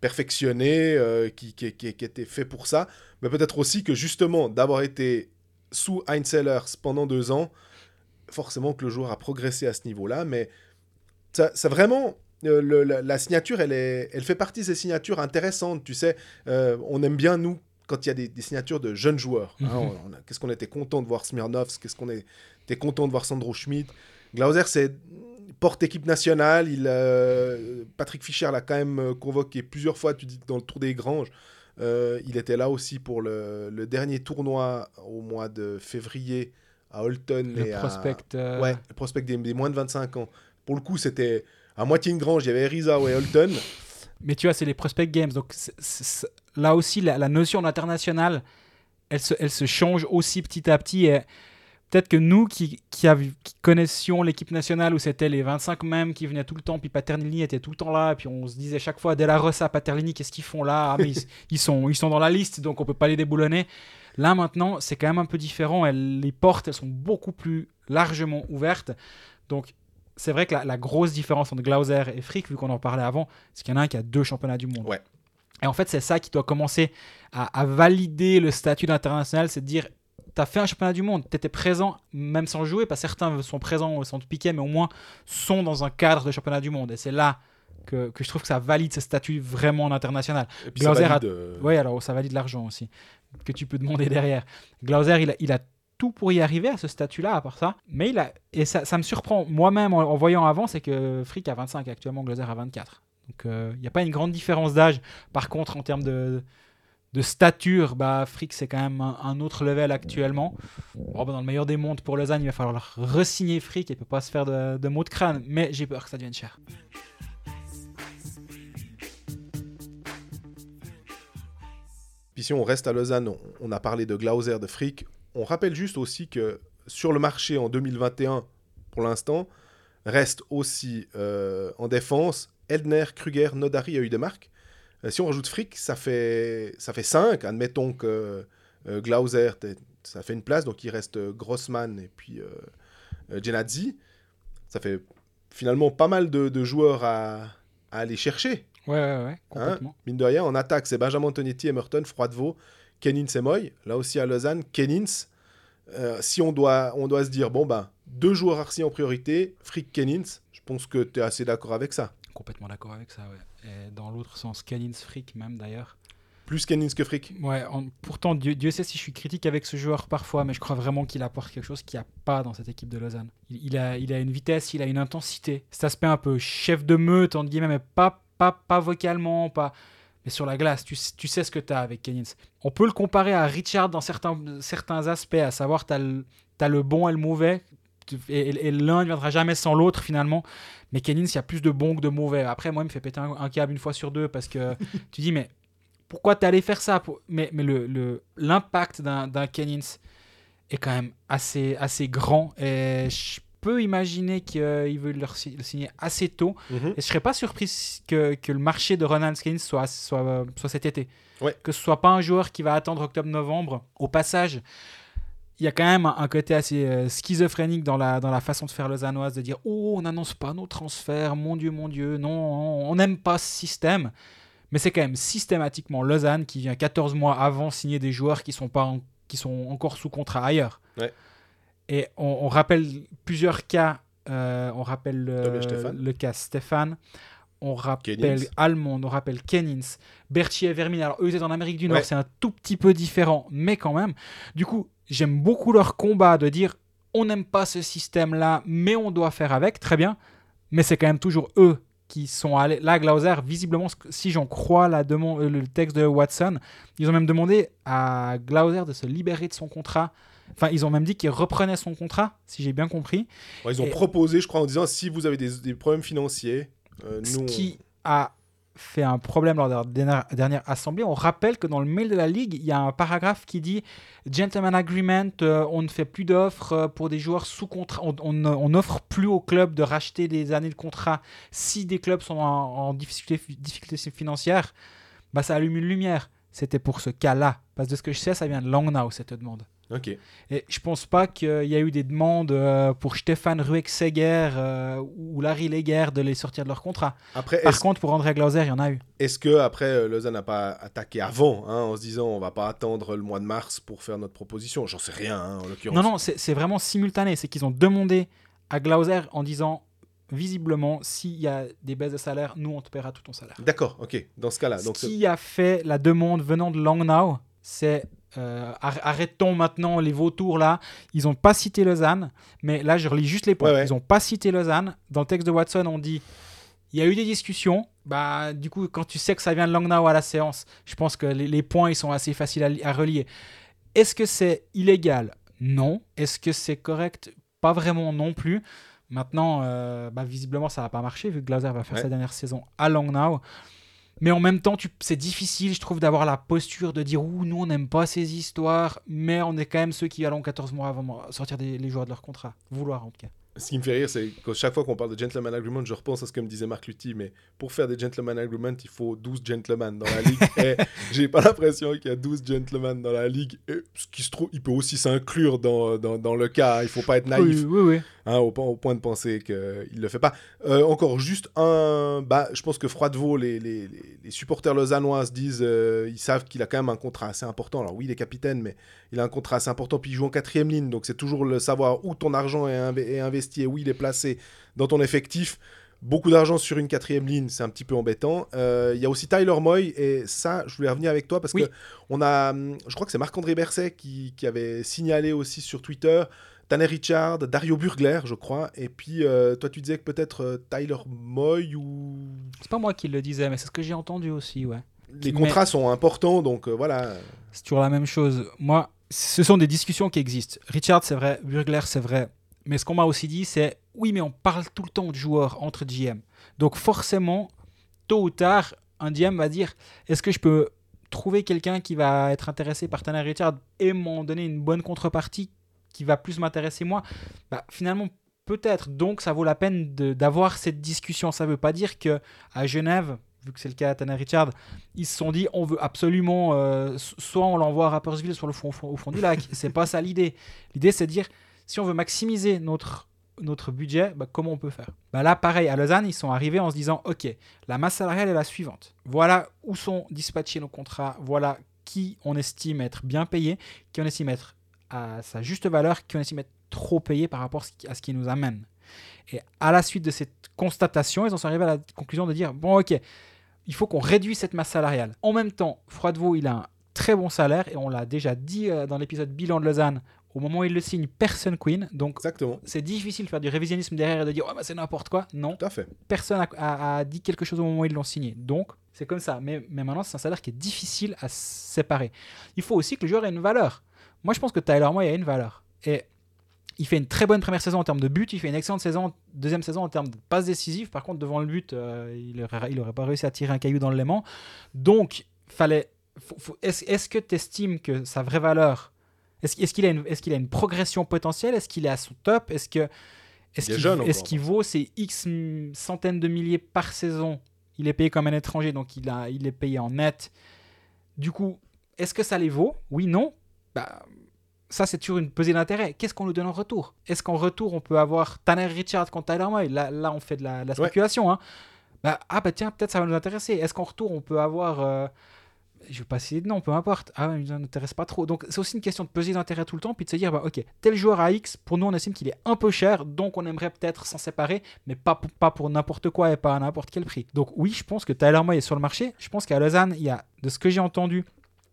perfectionné, qui, était fait pour ça. Mais peut-être aussi que justement, d'avoir été sous Heinz Sellers pendant deux ans, forcément que le joueur a progressé à ce niveau-là, mais ça, vraiment, la, signature, elle, fait partie de ces signatures intéressantes, tu sais, on aime bien, nous, quand il y a des, des signatures de jeunes joueurs. hein, Mhm. on- on a- Qu'est-ce qu'on était content de voir Smirnovs, qu'est-ce qu'on était content de voir Sandro Schmidt. Glauser, c'est porte équipe nationale. Il, euh, Patrick Fischer l'a quand même euh, convoqué plusieurs fois, tu dis, dans le Tour des Granges. Euh, il était là aussi pour le, le dernier tournoi au mois de février à Holton. le et à- prospect. euh, Ouais, le prospect des, des moins de 25 ans. Pour le coup, c'était à moitié une grange. Il y avait Eriza et Holton. Mais tu vois, c'est les prospect games. Donc c'est- là aussi, la, notion d'international, elle se, elle se change aussi petit à petit. Et peut-être que nous qui, connaissions l'équipe nationale où c'était les 25 mêmes qui venaient tout le temps, puis Paternini était tout le temps là, puis on se disait chaque fois, De La Rosa, Paternini, qu'est-ce qu'ils font là? Ah, ils, sont, ils sont dans la liste, donc on peut pas les déboulonner. Là maintenant, c'est quand même un peu différent. Les portes, elles sont beaucoup plus largement ouvertes. Donc c'est vrai que la, la grosse différence entre Glauser et Frick, vu qu'on en parlait avant, c'est qu'il y en a un qui a deux championnats du monde. Ouais. Et en fait, c'est ça qui doit commencer à, à valider le statut d'international, c'est de dire, tu as fait un championnat du monde, tu étais présent, même sans jouer, pas certains sont présents sans te piquer, mais au moins sont dans un cadre de championnat du monde. Et c'est là que, que je trouve que ça valide ce statut vraiment international. Et puis Glauser a- valide, euh, Oui, alors ça valide l'argent aussi, que tu peux demander derrière. Glauser, il a, il a tout pour y arriver à ce statut-là, à part ça. Mais il a, et ça, ça me surprend moi-même en, en voyant avant, c'est que Frick a 25 actuellement, Glauser a 24. Donc euh, il n'y a pas une grande différence d'âge. Par contre, en termes de, stature, bah, Frick c'est quand même un, autre level actuellement. Bah, dans le meilleur des mondes pour Lausanne, il va falloir re-signer Frick et il peut pas se faire de, de mots de crâne. Mais j'ai peur que ça devienne cher. Puis si on reste à Lausanne, on, on a parlé de Glauser, de Frick. On rappelle juste aussi que sur le marché en 2021, pour l'instant, reste aussi euh, en défense Eldner, Kruger, Nodari et Eudemark. Euh, si on rajoute Frick, ça fait, ça fait 5. Admettons que euh, Glauser, ça fait une place, donc il reste euh, Grossman et puis euh, euh, Genadzi. Ça fait finalement pas mal de, de joueurs à, à aller chercher. Ouais, ouais, ouais, Hein complètement. Mine de rien, en attaque, c'est Benjamin Tonetti, Emerton, Froidevaux, Kenins et Moy. Là aussi à Lausanne, Kenins. euh, si on doit, on doit se dire, bon, ben, deux joueurs Arcy en priorité, Frick Kenins, je pense que tu es assez d'accord avec ça. Complètement d'accord avec ça, ouais. Et dans l'autre sens, Canins Freak même d'ailleurs. Plus Kenins que Frick. Ouais, en- pourtant, Dieu, Dieu sait si je suis critique avec ce joueur parfois, mais je crois vraiment qu'il apporte quelque chose qu'il n'y a pas dans cette équipe de Lausanne. Il, il a, il a une vitesse, il a une intensité. Cet aspect un peu chef de meute, entre guillemets, mais pas, pas, pas vocalement, pas. Mais sur la glace, tu, tu sais ce que tu as avec Kennings. On peut le comparer à Richard dans certains, certains aspects, à savoir, tu as, le bon et le mauvais, et, l'un ne viendra jamais sans l'autre finalement. Mais Kennings, il y a plus de bons que de mauvais. Après, moi, il me fait péter un, un câble une fois sur deux parce que tu dis, mais pourquoi t'es allé faire ça Mais, mais le, le- l'impact d'un, Kennings est quand même assez, assez grand. Et je peux imaginer qu'il veut le, si- le signer assez tôt. Mhm. Et je serais pas surpris que, que le marché de Ronald Kennings soit, soit, soit cet été. Ouais. Que ce soit pas un joueur qui va attendre octobre-novembre. Au passage, il y a quand même un, un côté assez euh, schizophrénique dans la, dans la façon de faire lausannoise, de dire Oh, on n'annonce pas nos transferts, mon Dieu, mon Dieu, non, on n'aime pas ce système. Mais c'est quand même systématiquement Lausanne qui vient 14 mois avant signer des joueurs qui sont, pas en- qui sont encore sous contrat ailleurs. Ouais. Et on, on rappelle plusieurs cas. euh, on rappelle le, Stéphane. le cas Stéphane. On rappelle Kennings. Almond, on rappelle Kennins, Berthier et Vermin. Alors, eux, ils étaient en Amérique du Nord, Ouais. c'est un tout petit peu différent, mais quand même. Du coup, j'aime beaucoup leur combat de dire on n'aime pas ce système-là, mais on doit faire avec, très bien. Mais c'est quand même toujours eux qui sont allés. Là, Glauser, visiblement, si j'en crois la demande, euh, le texte de Watson, ils ont même demandé à Glauser de se libérer de son contrat. Enfin, ils ont même dit qu'il reprenait son contrat, si j'ai bien compris. Ouais, ils ont Et- proposé, je crois, en disant si vous avez des, des problèmes financiers, Ce nous. on- qui a fait un problème lors de la dernière, dernière assemblée. On rappelle que dans le mail de la Ligue, il y a un paragraphe qui dit Gentleman Agreement, euh, on ne fait plus d'offres euh, pour des joueurs sous contrat. On- n'offre plus aux clubs de racheter des années de contrat si des clubs sont en, en difficulté, difficulté financière. Bah, ça allume une lumière. C'était pour ce cas-là. Parce que de ce que je sais, ça vient de Langnau, cette demande. Ok. Et je pense pas qu'il y a eu des demandes euh, pour Stéphane Rueck-Seger euh, ou Larry Leger de les sortir de leur contrat. Après, Par contre, pour André Glauser, il y en a eu. est-ce que après euh, Lausanne n'a pas attaqué avant, hein, en se disant on va pas attendre le mois de mars pour faire notre proposition? J'en sais rien, hein, en l'occurrence. Non, non, c'est vraiment simultané. C'est qu'ils ont demandé à Glauser en disant visiblement, s'il y a des baisses de salaire, nous, on te paiera tout ton salaire. D'accord, ok. Dans ce cas-là, Ce donc qui a fait la demande venant de Langnau, c'est euh, ar- arrêtons maintenant les vautours là. Ils n'ont pas cité Lausanne, mais là, je relis juste les points. Ouais, ouais. Ils n'ont pas cité Lausanne. Dans le texte de Watson, on dit il y a eu des discussions. Bah, du coup, quand tu sais que ça vient de Langnau à la séance, je pense que les, les points ils sont assez faciles à, li- à relier. Est-ce que c'est illégal? Non. Est-ce que c'est correct? Pas vraiment non plus. Maintenant, euh, bah, visiblement, ça va pas marcher vu que Glauser va faire Ouais. sa dernière saison à Langnau. Mais en même temps, c'est difficile, je trouve, d'avoir la posture de dire Ouh, nous, on n'aime pas ces histoires, mais on est quand même ceux qui allons 14 mois avant sortir des, les joueurs de leur contrat. Vouloir, en tout cas. ce qui me fait rire, c'est que chaque fois qu'on parle de gentleman agreement, je repense à ce que me disait Marc Lutti, mais pour faire des gentleman agreement, il faut 12 gentlemen dans la ligue. et j'ai pas l'impression qu'il y a 12 gentlemen dans la ligue. Et ce qui se trouve, il peut aussi s'inclure dans, dans, dans le cas. Il faut pas être naïf. Oui, oui, oui. Hein, au, point- au point de penser qu'il ne le fait pas. Euh, encore juste un. Bah, je pense que Froidevaux, les, les, supporters lausannois se disent euh, ils savent qu'il a quand même un contrat assez important. Alors oui, il est capitaine, mais il a un contrat assez important. Puis il joue en quatrième ligne. Donc c'est toujours le savoir où ton argent est, inv- est investi et où il est placé dans ton effectif. Beaucoup d'argent sur une quatrième ligne, c'est un petit peu embêtant. Euh, Il y a aussi Tyler Moy, et ça, je voulais revenir avec toi parce Oui. que on a, hum, je crois que c'est Marc-André Berset qui, qui avait signalé aussi sur Twitter Tanner Richard, Dario Burgler, je crois. Et puis, euh, toi, tu disais que peut-être euh, Tyler Moy ou. C'est pas moi qui le disais, mais c'est ce que j'ai entendu aussi, ouais. Les Mais- contrats sont importants, donc euh, voilà. C'est toujours la même chose. Moi, ce sont des discussions qui existent. Richard, c'est vrai. Burgler, c'est vrai. Mais ce qu'on m'a aussi dit, c'est oui, mais on parle tout le temps de joueurs entre GM. Donc forcément, tôt ou tard, un GM va dire est-ce que je peux trouver quelqu'un qui va être intéressé par Tanner Richard et m'en donner une bonne contrepartie qui va plus m'intéresser moi bah, Finalement, peut-être. Donc, ça vaut la peine d'avoir cette discussion. Ça ne veut pas dire que à Genève, vu que c'est le cas à Tanner Richard, ils se sont dit on veut absolument euh, so- soit on l'envoie à Rappersville sur le fond, au fond- au fond du lac c'est pas ça l'idée l'idée c'est de dire si on veut maximiser notre notre budget, bah, comment on peut faire? Bah Là, pareil, à Lausanne, ils sont arrivés en se disant, OK, la masse salariale est la suivante. Voilà où sont dispatchés nos contrats, voilà qui on estime être bien payé, qui on estime être à sa juste valeur, qui on estime être trop payé par rapport à ce qui nous amène. Et à la suite de cette constatation, ils en sont arrivés à la conclusion de dire, bon ok, il faut qu'on réduise cette masse salariale. En même temps, Froidevaux, il a un très bon salaire, et on l'a déjà dit euh, dans l'épisode bilan de Lausanne, au moment où il le signe, personne queen. Donc c'est difficile de faire du révisionnisme derrière et de dire, oh, bah, c'est n'importe quoi. Non, Tout à fait. personne a, a- a dit quelque chose au moment où ils l'ont signé. Donc, c'est comme ça. Mais, mais maintenant, c'est un salaire qui est difficile à séparer. Il faut aussi que le joueur ait une valeur. Moi, je pense que Tyler Moy a une valeur. Et il fait une très bonne première saison en termes de but. Il fait une excellente saison, deuxième saison en termes de passes décisives. Par contre, devant le but, euh, il n'aurait il aurait pas réussi à tirer un caillou dans le l'aimant. Donc, fallait. Est-ce que tu estimes que sa vraie valeur. Est-ce qu'il a, une- est-ce qu'il a une progression potentielle? Est-ce qu'il est à son top? Est-ce que. Est-ce Il est qu'il encore. qu'il vaut ces X centaines de milliers par saison? Il est payé comme un étranger, donc il, a, il est payé en net. Du coup, est-ce que ça les vaut? Oui, non bah, Ça, c'est toujours une pesée d'intérêt. Qu'est-ce qu'on nous donne en retour? Est-ce qu'en retour, on peut avoir Tanner Richard contre Tyler Moy? Là, là, on fait de la, de la Ouais. spéculation. hein. Bah, ah, bah tiens, peut-être ça va nous intéresser. Est-ce qu'en retour, on peut avoir. euh, je vais pas citer de nom, peu importe. Ah, mais ça ne nous intéresse pas trop. Donc, c'est aussi une question de peser d'intérêt tout le temps, puis de se dire, bah, ok, tel joueur à X, pour nous, on estime qu'il est un peu cher, donc on aimerait peut-être s'en séparer, mais pas pour, pas pour n'importe quoi et pas à n'importe quel prix. Donc, oui, je pense que Tyler Moy est sur le marché. Je pense qu'à Lausanne, il y a, de ce que j'ai entendu,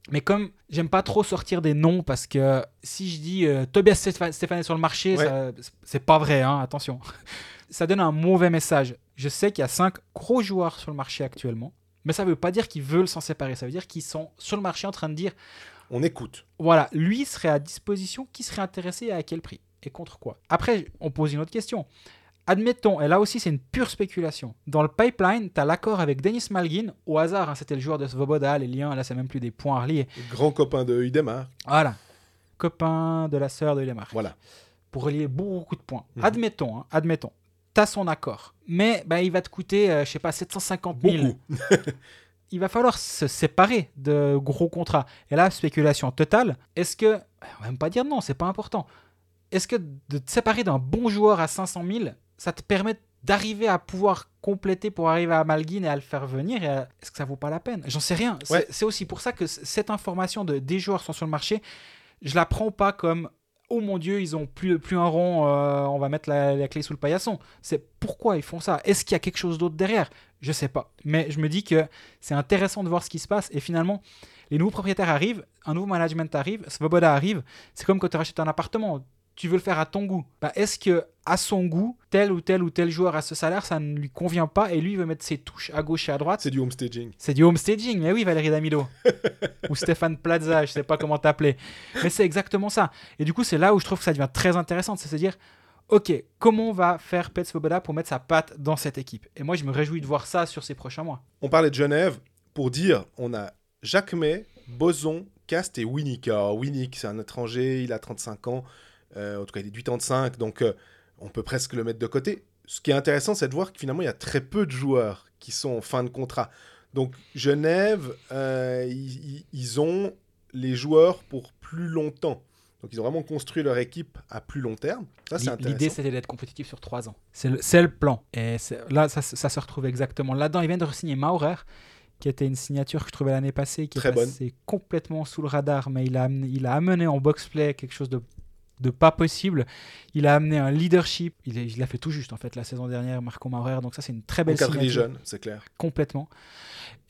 mais comme j'aime pas trop sortir des noms, parce que si je dis euh, Tobias Stéphan- Stéphane est sur le marché, Ouais. c'est pas vrai, hein, attention. ça donne un mauvais message. Je sais qu'il y a cinq gros joueurs sur le marché actuellement, mais ça veut pas dire qu'ils veulent s'en séparer. Ça veut dire qu'ils sont sur le marché en train de dire On écoute. voilà, lui serait à disposition, qui serait intéressé et à quel prix Et contre quoi? Après, on pose une autre question. Admettons, et là aussi c'est une pure spéculation, dans le pipeline, tu as l'accord avec Denis Malgin, au hasard, hein, c'était le joueur de Svoboda, les liens, là c'est même plus des points reliés. Grand copain de Udemar. Voilà, copain de la sœur de Lemar, Voilà. pour relier beaucoup de points. Mhm. Admettons, hein, admettons, tu as son accord, mais bah, il va te coûter, euh, je sais pas, 750 000 Beaucoup. il va falloir se séparer de gros contrats. Et là, spéculation totale, est-ce que, on va même pas dire non, c'est pas important. Est-ce que de te séparer d'un bon joueur à 500 000, ça te permet d'arriver à pouvoir compléter pour arriver à Malguin et à le faire venir à- Est-ce que ça vaut pas la peine? J'en sais rien. C'est Ouais. c'est aussi pour ça que cette information de des joueurs sont sur le marché, je la prends pas comme oh mon dieu, ils ont plus, plus un rond, euh, on va mettre la, la clé sous le paillasson. C'est pourquoi ils font ça? Est-ce qu'il y a quelque chose d'autre derrière? Je sais pas. Mais je me dis que c'est intéressant de voir ce qui se passe. Et finalement, les nouveaux propriétaires arrivent, un nouveau management arrive, Svoboda arrive. C'est comme quand tu rachètes un appartement. Tu veux le faire à ton goût. Bah, Est-ce que à son goût, tel ou tel ou tel joueur à ce salaire, ça ne lui convient pas et lui il veut mettre ses touches à gauche et à droite? C'est du homestaging. c'est du homestaging, mais oui, Valérie Damido. Ou Stéphane Plaza, je sais pas comment t'appeler. Mais c'est exactement ça. Et du coup, c'est là où je trouve que ça devient très intéressant, c'est se dire, ok, comment on va faire Pet Svoboda pour mettre sa patte dans cette équipe? Et moi, je me réjouis de voir ça sur ces prochains mois. On parlait de Genève. Pour dire, on a Jacques May, Boson, Cast et Winnick. Alors, Winnick, c'est un étranger, il a 35 ans. Euh, en tout cas, il est de 85, donc euh, on peut presque le mettre de côté. Ce qui est intéressant, c'est de voir que finalement, il y a très peu de joueurs qui sont en fin de contrat. Donc, Genève, euh, ils, ont les joueurs pour plus longtemps. Donc, ils ont vraiment construit leur équipe à plus long terme. Ça, c'est intéressant. L'idée, c'était d'être compétitif sur trois ans. C'est le, plan. Et là, ça, ça se retrouve exactement là-dedans. Ils viennent de signer Maurer, qui était une signature que je trouvais l'année passée, qui Très est passée complètement sous le radar, mais il a, il a amené en box-play quelque chose de, de pas possible. Il a amené un leadership. Il est- il l'a fait tout juste, en fait, la saison dernière, Marco Maurer. Donc ça, c'est une très belle signature jeunes, c'est clair. complètement.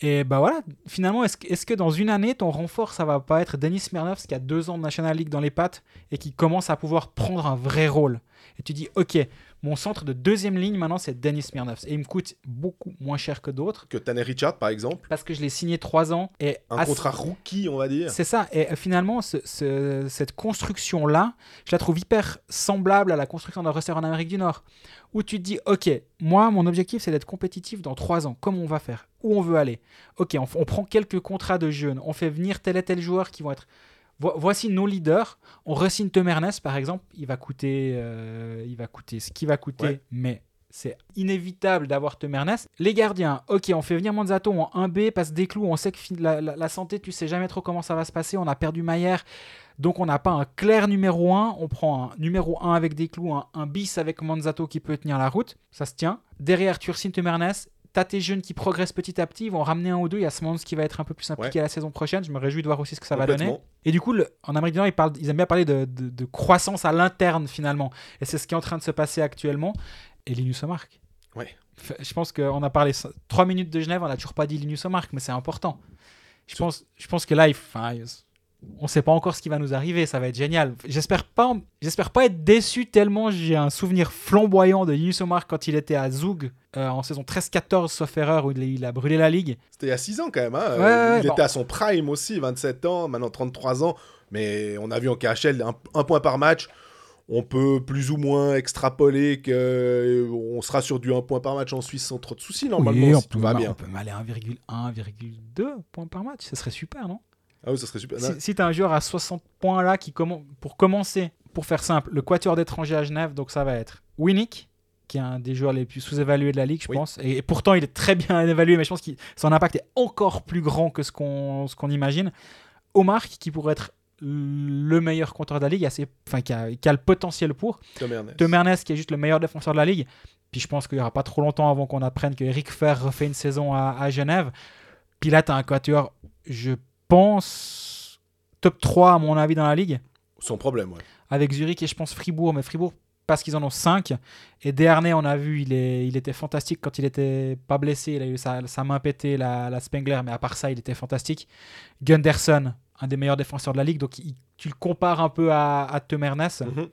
Et bah voilà, finalement, est-ce que, dans une année, ton renfort, ça va pas être Denis Smirnov, qui a deux ans de National League dans les pattes et qui commence à pouvoir prendre un vrai rôle? Et tu dis, ok, mon centre de deuxième ligne maintenant, c'est Denis Smirnov. Et il me coûte beaucoup moins cher que d'autres Que Tanner Richard, par exemple. parce que je l'ai signé trois ans. Et Un contrat rookie, on va dire. c'est ça. Et euh, finalement, ce- ce- cette construction-là, je la trouve hyper semblable à la construction d'un roster en Amérique du Nord. Où tu te dis, OK, moi, mon objectif, c'est d'être compétitif dans trois ans. Comment on va faire Où on veut aller OK, on, on prend quelques contrats de jeunes. On fait venir tel et tel joueur qui vont être. Vo- voici nos leaders. On resigne Tom Ernest, par exemple. Il va coûter, euh, il va coûter ce qu'il va coûter, Ouais. mais c'est inévitable d'avoir Tom Ernest. Les gardiens, ok, on fait venir Monzato en 1B, passe des clous, on sait que la, la- la santé, tu sais jamais trop comment ça va se passer. On a perdu Maillère. Donc on n'a pas un clair numéro 1, on prend un numéro 1 avec des clous, un, un bis avec Manzato qui peut tenir la route, ça se tient. Derrière Turcin Temernes, t'as tes jeunes qui progressent petit à petit, ils vont ramener un ou deux, il y a Smans qui va être un peu plus impliqué la saison prochaine, je me réjouis de voir aussi ce que ça va donner. Et du coup, le- en Amérique du Nord, ils, parlent, ils aiment bien parler de, de- de croissance à l'interne finalement. Et c'est ce qui est en train de se passer actuellement. Et Linus Omark. Ouais. Je pense qu'on a parlé 3 minutes de Genève, on n'a toujours pas dit Linus Omark, mais c'est important. Je pense, je pense que là, il, on ne sait pas encore ce qui va nous arriver, ça va être génial. J'espère pas, j'espère pas être déçu tellement j'ai un souvenir flamboyant de Linus Omark quand il était à Zug euh, en saison 13-14, sauf erreur, où il, a brûlé la ligue. C'était il y a 6 ans quand même. hein. Ouais, ouais, il bon. était à son prime aussi, 27 ans, maintenant 33 ans. Mais on a vu en KHL un, un point par match. On peut plus ou moins extrapoler que euh, on sera sur du 1 point par match en Suisse sans trop de soucis normalement Oui, si on tout peut- va on bien. peut aller à 1,1, 1,2 points par match, ce serait super, non? Ah oui, ça serait super. Si, si tu as un joueur à 60 points là, qui pour commencer, pour faire simple, le quatuor d'étrangers à Genève, donc ça va être Winnick, qui est un des joueurs les plus sous-évalués de la ligue, je Oui. pense. Et, et pourtant, il est très bien évalué, mais je pense que son impact est encore plus grand que ce qu'on imagine. Omar, qui pourrait être le meilleur compteur de la ligue, assez, enfin, qui, a, qui a le potentiel pour. Tom Ernest. Tom Ernest, qui est juste le meilleur défenseur de la ligue. Puis je pense qu'il n'y aura pas trop longtemps avant qu'on apprenne que Eric Fer refait une saison à, à Genève. Puis là, tu as un quatuor, je pense, top 3 à mon avis dans la ligue, Sans problème, ouais. avec Zurich et je pense Fribourg. Mais Fribourg, parce qu'ils en ont 5. Et Desharnais, on a vu, il, est, il était fantastique quand il était pas blessé. Il a eu sa, sa main pétée, la, la Spengler, mais à part ça, il était fantastique. Gunderson, un des meilleurs défenseurs de la ligue. Donc il- tu le compares un peu à, à. Mhm.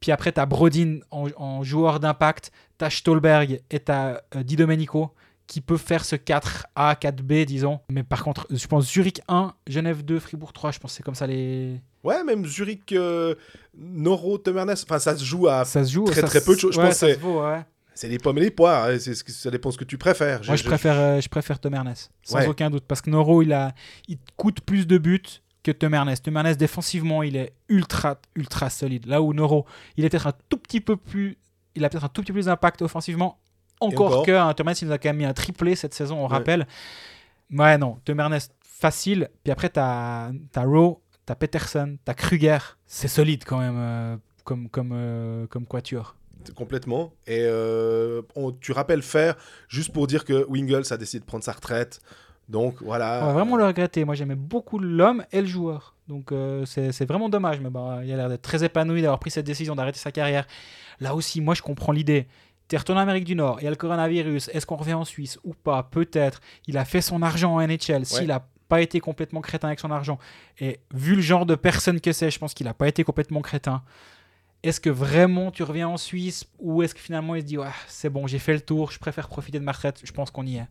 Puis après, tu as Brodin en, en joueur d'impact, tu as Stolberg et tu as Di Domenico qui peuvent faire ce 4A, 4B, disons. Mais par contre, je pense Zurich 1, Genève 2, Fribourg 3, je pense que c'est comme ça les. Ouais, même Zurich, euh, Noro, Tom Ernest, enfin ça se joue à. Ça se joue. très, ça très peu de choses. Je ouais, pense ouais. C'est les pommes et les poires, hein, c'est ce que- ça dépend ce que tu préfères. Moi, je préfère, euh, je préfère Tom Ernest, sans Ouais. aucun doute. Parce que Noro, il, a, il coûte plus de buts que. Tom Ernest, défensivement, il est ultra, ultra solide. Là où Noro, il est peut-être un tout petit peu plus. Il a peut-être un tout petit peu plus d'impact offensivement. Encore, encore. que hein, Ernest, il nous a quand même mis un triplé cette saison, on Ouais. rappelle. Ouais, non, Tom Ernest, facile. Puis après, t'as as Rowe, t'as Peterson, t'as Kruger. C'est solide quand même, euh, comme, comme, euh, comme quatuor. Complètement. Et euh, on- tu rappelles faire, juste pour dire que Wingles a décidé de prendre sa retraite. Donc voilà. On va vraiment le regretter. Moi, j'aimais beaucoup l'homme et le joueur. Donc, euh, c'est c'est vraiment dommage. Mais bon, il a l'air d'être très épanoui d'avoir pris cette décision d'arrêter sa carrière. Là aussi, moi, je comprends l'idée. T'es retourné en Amérique du Nord, il y a le coronavirus. Est-ce qu'on revient en Suisse ou pas? Peut-être. Il a fait son argent en NHL. S'il n'a pas été complètement crétin avec son argent, et vu le genre de personne que c'est, je pense qu'il n'a pas été complètement crétin. Est-ce que vraiment tu reviens en Suisse ou est-ce que finalement il se dit ouais, c'est bon, j'ai fait le tour, je préfère profiter de ma retraite Je pense qu'on y est.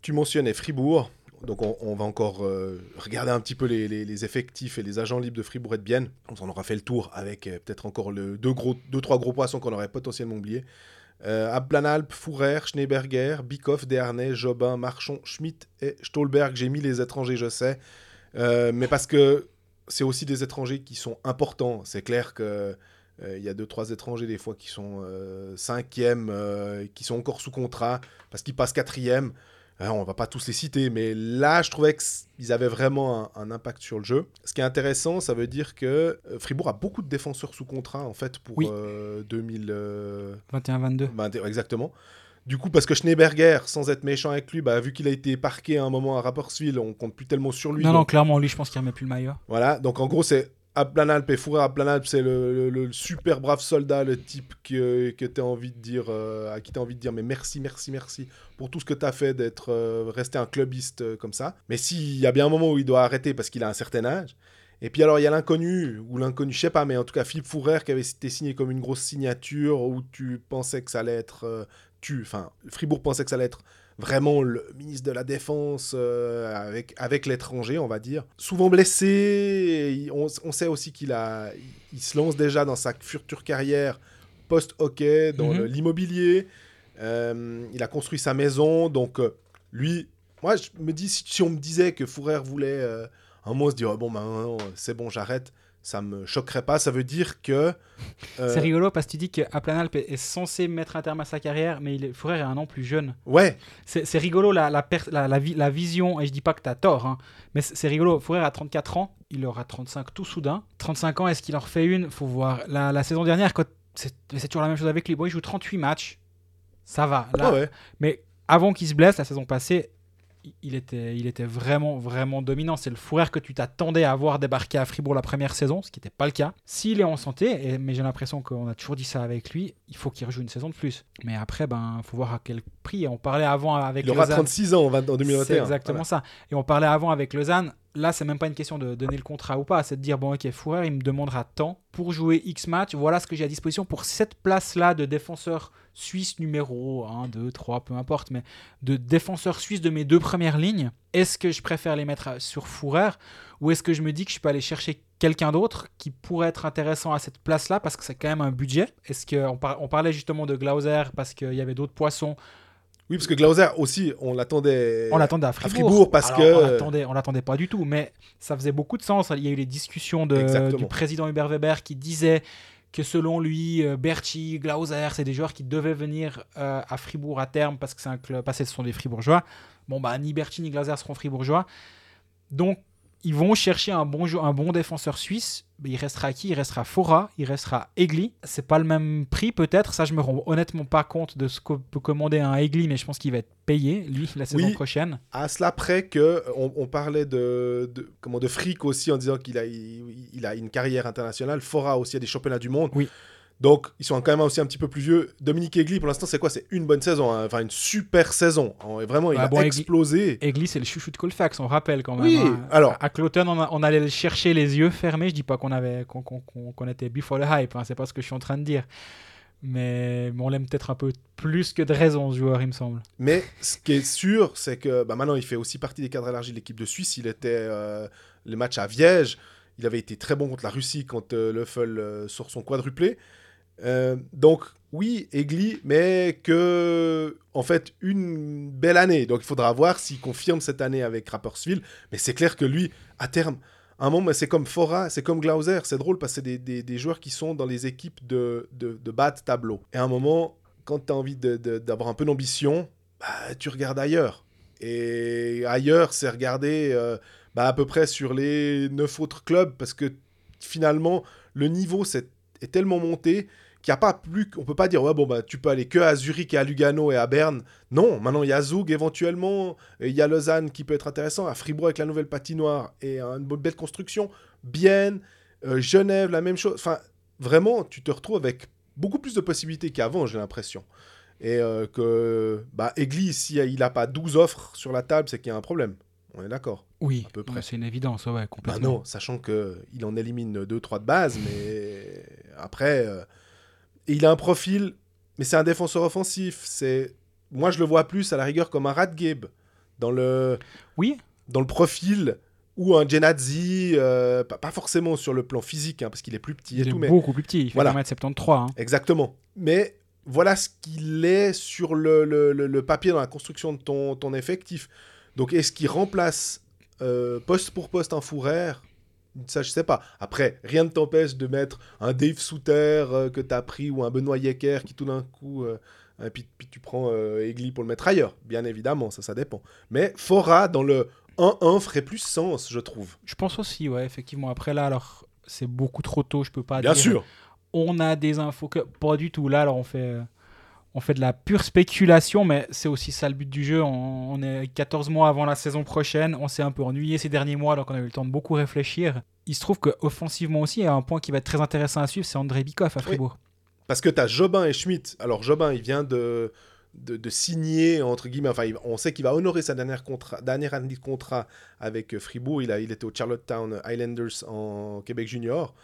Tu mentionnais Fribourg. Donc on, va encore euh, regarder un petit peu les, effectifs et les agents libres de Fribourg et de Bienne. On en aura fait le tour avec euh, peut-être encore deux, gros, deux, trois gros poissons qu'on aurait potentiellement oubliés. Euh, Ablanalp, Fourer, Schneeberger, Bikoff, Desharnais, Jobin, Marchon, Schmidt et Stolberg. J'ai mis les étrangers, je sais. Euh, mais parce que c'est aussi des étrangers qui sont importants. C'est clair que il y a deux, trois étrangers des fois qui sont cinquième, euh, qui sont encore sous contrat parce qu'ils passent quatrième. Euh, on va pas tous les citer, mais là, je trouvais qu'ils avaient vraiment un, un impact sur le jeu. Ce qui est intéressant, ça veut dire que euh, Fribourg a beaucoup de défenseurs sous contrat en fait pour Oui. euh, 2000. euh, 21-22. ben, d- exactement. Du coup, parce que Schneeberger, sans être méchant avec lui, bah, vu qu'il a été parqué à un moment à Rapperswil, on compte plus tellement sur lui. Non, donc- non, clairement, lui, je pense qu'il remet plus le maillot. voilà, donc en gros, c'est Aplanalp et Fourrer Aplanalp, c'est le, le- super brave soldat, le type que, que envie de dire, euh, à qui tu as envie de dire, mais merci, merci, merci pour tout ce que tu as fait d'être euh, resté un clubiste euh, comme ça. Mais s'il y a bien un moment où il doit arrêter parce qu'il a un certain âge. Et puis alors, il y a l'inconnu, ou l'inconnu, je sais pas, mais en tout cas, Philippe Fourrer qui avait été signé comme une grosse signature où tu pensais que ça allait être. tu, enfin, Fribourg pensait que ça allait être vraiment le ministre de la Défense euh, avec, avec l'étranger, on va dire. Souvent blessé, on, on sait aussi qu'il a, il se lance déjà dans sa future carrière post-hockey, dans Mhm. l'immobilier. Euh, il a construit sa maison, donc euh, lui, moi je me dis, si, on me disait que Fourrer voulait un moment se dire, Ah bon, ben non, c'est bon, j'arrête, ça me choquerait pas. Ça veut dire que. euh, C'est rigolo parce que tu dis qu'Aplanalp est est censé mettre un terme à sa carrière, mais il est, Fourrière est un an plus jeune. Ouais, C'est c'est rigolo la, la, la, la la vision, et je dis pas que tu as tort, hein, mais c'est rigolo. Fourrière a 34 ans, il aura 35 tout soudain. 35 ans, est-ce qu'il en refait une? Faut voir. La, la saison dernière, quand c'est toujours la même chose avec lui. Bon, il joue 38 matchs, ça va. Là, ouais. Mais avant qu'il se blesse, la saison passée, il- était, il était vraiment, vraiment dominant. C'est le Fourrière que tu t'attendais à voir débarquer à Fribourg la première saison, ce qui n'était pas le cas. S'il est en santé, et, mais j'ai l'impression qu'on a toujours dit ça avec lui, il faut qu'il rejoue une saison de plus. Mais après, ben, faut voir à quel prix. On parlait avant avec Il aura Lausanne. 36 ans en 2021. C'est exactement ça. Et on parlait avant avec Lausanne. Là, c'est même pas une question de donner le contrat ou pas. C'est de dire, bon, ok, Fourrière, il me demandera tant pour jouer X match. Voilà ce que j'ai à disposition pour cette place-là de défenseur suisse numéro 1, 2, 3, peu importe, mais de défenseur suisse de mes deux premières lignes. Est-ce que je préfère les mettre sur Fourrière ou est-ce que je me dis que je peux aller chercher quelqu'un d'autre qui pourrait être intéressant à cette place-là parce que c'est quand même un budget? Est-ce qu'on on parlait justement de Glauser parce qu'il y avait d'autres poissons Oui, parce que Glauser aussi, on l'attendait. on l'attendait à Fribourg. Fribourg parce Alors, que- On l'attendait, on l'attendait pas du tout, mais ça faisait beaucoup de sens. Il y a eu les discussions de, du président Hubert Weber qui disait que selon lui, euh, Berchi, Glauser, c'est des joueurs qui devaient venir euh, à Fribourg à terme parce que c'est un club, parce que ce sont des Fribourgeois. Bon, bah, ni Berchi ni Glauser seront Fribourgeois. Donc, ils vont chercher un bon, un bon défenseur suisse. Mais il restera qui? Il restera Fora, il restera Egli. C'est pas le même prix peut-être. Ça, je me rends honnêtement pas compte de ce que peut commander un Egli, mais je pense qu'il va être payé, lui, la saison Oui. prochaine. À cela près que on, on parlait de, de comment de fric aussi en disant qu'il a il, il a une carrière internationale. Fora aussi a des championnats du monde. Oui. Donc ils sont quand même aussi un petit peu plus vieux. Dominique Egli pour l'instant c'est quoi? C'est une bonne saison, hein. enfin une super saison. En- Vraiment il Ah a bon, explosé. Egli, c'est le chouchou de Colfax, on rappelle quand même. Oui, hein. alors- À, à Cloton, on, allait le chercher les yeux fermés. Je dis pas qu'on avait qu'on était before the hype, hein, c'est pas ce que je suis en train de dire. Mais, mais on l'aime peut-être un peu plus que de raison, ce joueur, il me semble. Mais ce qui est sûr, c'est que bah, maintenant, il fait aussi partie des cadres élargis de l'équipe de Suisse. Il était euh, les matchs à Viège. Il avait été très bon contre la Russie quand euh, Leffel euh, sort son quadruplé. Euh, donc, oui, Egli, mais que, en fait, une belle année. Donc, il faudra voir s'il confirme cette année avec Rapperswil. Mais c'est clair que lui, à terme, à un moment, c'est comme Fora, c'est comme Glauser. C'est drôle parce que c'est des, joueurs qui sont dans les équipes de, de, bas de tableau. Et à un moment, quand tu as envie d'avoir un peu d'ambition, bah, tu regardes ailleurs. Et ailleurs, c'est regarder euh, bah, à peu près sur les neuf autres clubs parce que finalement, le niveau c'est- est tellement monté qu'il n'y a pas plus. On peut pas dire, ouais, bon, bah, tu peux aller que à Zurich et à Lugano et à Berne. Non, maintenant, il y a Zug éventuellement, il y a Lausanne qui peut être intéressant, à Fribourg avec la nouvelle patinoire et une belle construction, Bienne, euh, Genève, la même chose. Enfin, vraiment, tu te retrouves avec beaucoup plus de possibilités qu'avant, j'ai l'impression. Et euh, que bah, Egli, si il n'a pas 12 offres sur la table, c'est qu'il y a un problème. On est d'accord. Oui, À peu près. c'est une évidence, ouais, ouais, Bah complètement. non, sachant qu'il en élimine 2-3 de base, mais après, euh, et il a un profil, mais c'est un défenseur offensif. C'est Moi, je le vois plus à la rigueur comme un Radgeb dans le, Oui, dans le profil ou un Genadzi, euh, pas, pas forcément sur le plan physique, hein, parce qu'il est plus petit il et est tout, mais beaucoup plus petit, il fait Voilà. 1m73. hein. Exactement. Mais voilà ce qu'il est sur le, le- le- papier dans la construction de ton, ton effectif. Donc est-ce qu'il remplace euh, poste pour poste un Fourère Ça, je sais pas. Après, rien ne t'empêche de mettre un Dave Souter euh, que tu as pris ou un Benoît Yecker qui tout d'un coup... euh, et puis, puis tu prends euh, Egli pour le mettre ailleurs. Bien évidemment, ça, ça dépend. Mais Fora, dans le 1-1, ferait plus sens, je trouve. Je pense aussi, ouais, effectivement. Après, là, alors, c'est beaucoup trop tôt, je peux pas Bien dire. sûr. on a des infos que pas du tout là alors on fait euh, on fait de la pure spéculation mais c'est aussi ça le but du jeu on, on est 14 mois avant la saison prochaine on s'est un peu ennuyé ces derniers mois donc on a eu le temps de beaucoup réfléchir il se trouve que offensivement aussi il y a un point qui va être très intéressant à suivre c'est André Bikoff à Fribourg Parce que tu as Jobin et Schmidt. Alors, Jobin, il vient de, de, de signer, entre guillemets, enfin, on sait qu'il va honorer sa dernière, dernière année de contrat avec euh, Fribourg. Il, a, il était au Charlottetown Highlanders en Québec Junior.